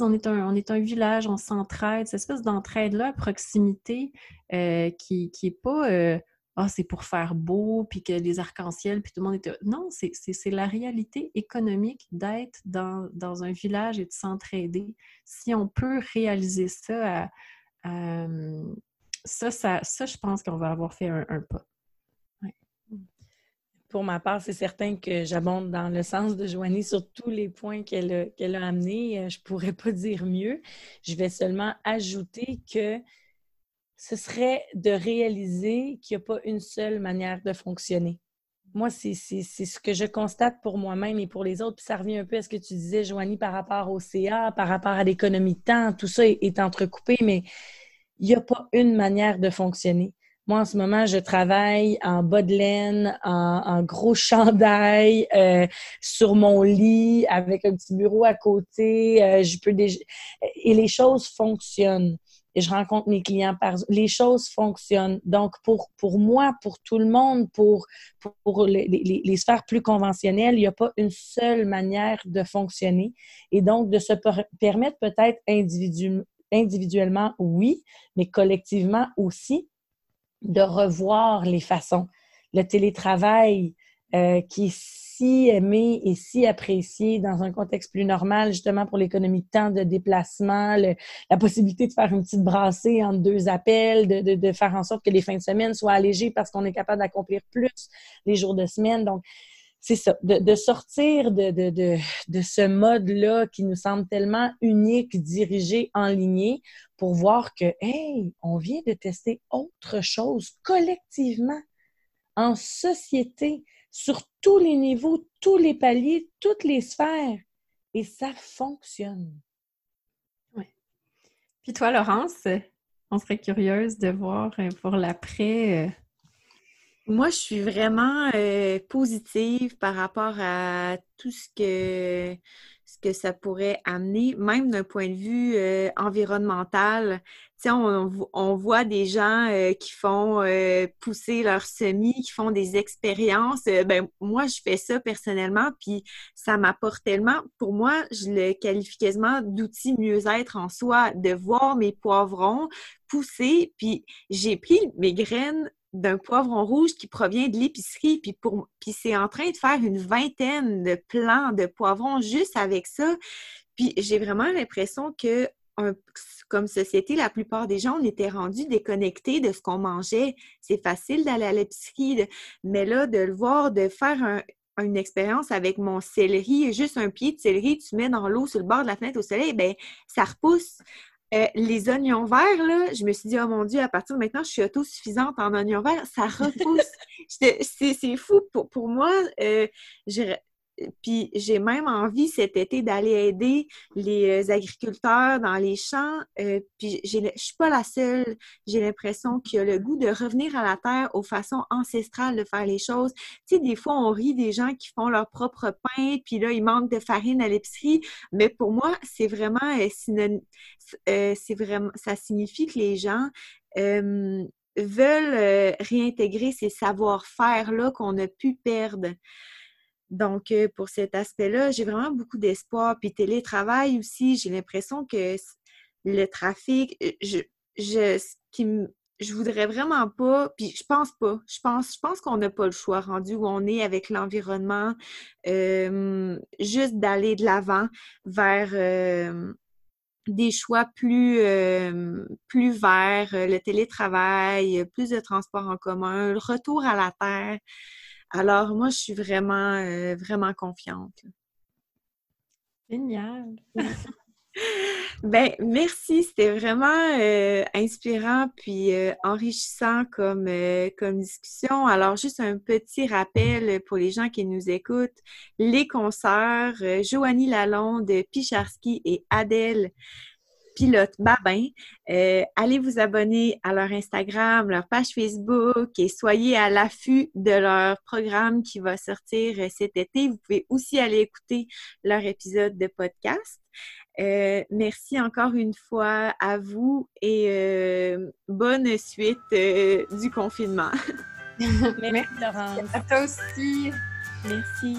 Speaker 3: on, est un, on est un village, on s'entraide, cette espèce d'entraide-là, proximité, qui n'est pas ah, c'est pour faire beau, puis que les arcs-en-ciel, puis tout le monde était. Non, c'est la réalité économique d'être dans, un village et de s'entraider. Si on peut réaliser ça, ça, ça, je pense qu'on va avoir fait un, pas.
Speaker 2: Pour ma part, c'est certain que j'abonde dans le sens de Joanie sur tous les points qu'elle a, a amenés. Euh, je ne pourrais pas dire mieux. Je vais seulement ajouter que ce serait de réaliser qu'il n'y a pas une seule manière de fonctionner. Moi, c'est ce que je constate pour moi-même et pour les autres. Puis ça revient un peu à ce que tu disais, Joanie, par rapport au CA, par rapport à l'économie de temps. Tout ça est, entrecoupé, mais il n'y a pas une manière de fonctionner. Moi, en ce moment, je travaille en bas de laine, en, gros chandail, euh, sur mon lit, avec un petit bureau à côté. Euh, je peux Et les choses fonctionnent je rencontre mes clients par les choses fonctionnent. Donc, pour, pour moi, pour tout le monde, pour, pour les, les, sphères plus conventionnelles, il n'y a pas une seule manière de fonctionner. Et donc, de se permettre peut-être individuellement, oui, mais collectivement aussi, de revoir les façons. Le télétravail euh, qui est si aimé et si apprécié dans un contexte plus normal, justement pour l'économie de temps, de déplacement, la possibilité de faire une petite brassée entre deux appels, de, de, faire en sorte que les fins de semaine soient allégées parce qu'on est capable d'accomplir plus les jours de semaine. Donc, c'est ça, de, de sortir de, de ce mode-là qui nous semble tellement unique, dirigé, en ligne, pour voir que, hey, on vient de tester autre chose collectivement, en société sur tous les niveaux, tous les paliers, toutes les sphères. Et ça fonctionne.
Speaker 3: Oui. Puis toi, Laurence, on serait curieuse de voir euh, pour l'après. Euh,
Speaker 1: Moi, je suis vraiment euh, positive par rapport à tout ce que ce que ça pourrait amener, même d'un point de vue euh, environnemental. On, on, voit des gens euh, qui font euh, pousser leurs semis, qui font des expériences. ben, moi, je fais ça personnellement, puis ça m'apporte tellement. Pour moi, je le qualifie quasiment d'outil mieux-être en soi, de voir mes poivrons pousser, puis j'ai pris mes graines d'un poivron rouge qui provient de l'épicerie, puis, puis c'est en train de faire une vingtaine de plants de poivrons juste avec ça. Puis j'ai vraiment l'impression que comme société, la plupart des gens, on était rendus déconnectés de ce qu'on mangeait. C'est facile d'aller à l'épicerie, mais là, de le voir, de faire une expérience avec mon céleri, juste un pied de céleri, tu mets dans l'eau sur le bord de la fenêtre au soleil, ben ça repousse. Euh, les oignons verts, là, je me suis dit, oh mon Dieu, à partir de maintenant, je suis autosuffisante en oignons verts. Ça repousse. c'est fou. Pour, pour moi, euh, puis j'ai même envie cet été d'aller aider les agriculteurs dans les champs. puis je suis pas la seule. J'ai l'impression qu'il y a le goût de revenir à la terre aux façons ancestrales de faire les choses. Tu sais, des fois, on rit des gens qui font leur propre pain, puis là, ils manquent de farine à l'épicerie. Mais pour moi, c'est vraiment, vraiment, ça signifie que les gens veulent réintégrer ces savoir-faire-là qu'on a pu perdre. Donc, pour cet aspect-là, j'ai vraiment beaucoup d'espoir. Puis télétravail aussi, j'ai l'impression que le trafic, je, je, qui je voudrais vraiment pas, puis je pense pas, je pense, je pense qu'on n'a pas le choix rendu où on est avec l'environnement, juste d'aller de l'avant vers des choix plus, plus verts, le télétravail, plus de transport en commun, le retour à la terre. Alors, moi, je suis vraiment, vraiment confiante.
Speaker 3: Génial!
Speaker 1: Ben, merci. C'était vraiment euh, inspirant puis euh, enrichissant comme, euh, comme discussion. Alors, juste un petit rappel pour les gens qui nous écoutent. Les concerts, Joanie Lalonde, Picharski et Adèle Pilote Babin. allez vous abonner à leur Instagram, leur page Facebook et soyez à l'affût de leur programme qui va sortir cet été. Vous pouvez aussi aller écouter leur épisode de podcast. Euh, merci encore une fois à vous et euh, bonne suite euh, du confinement.
Speaker 3: merci Laurence. À toi aussi.
Speaker 1: Merci.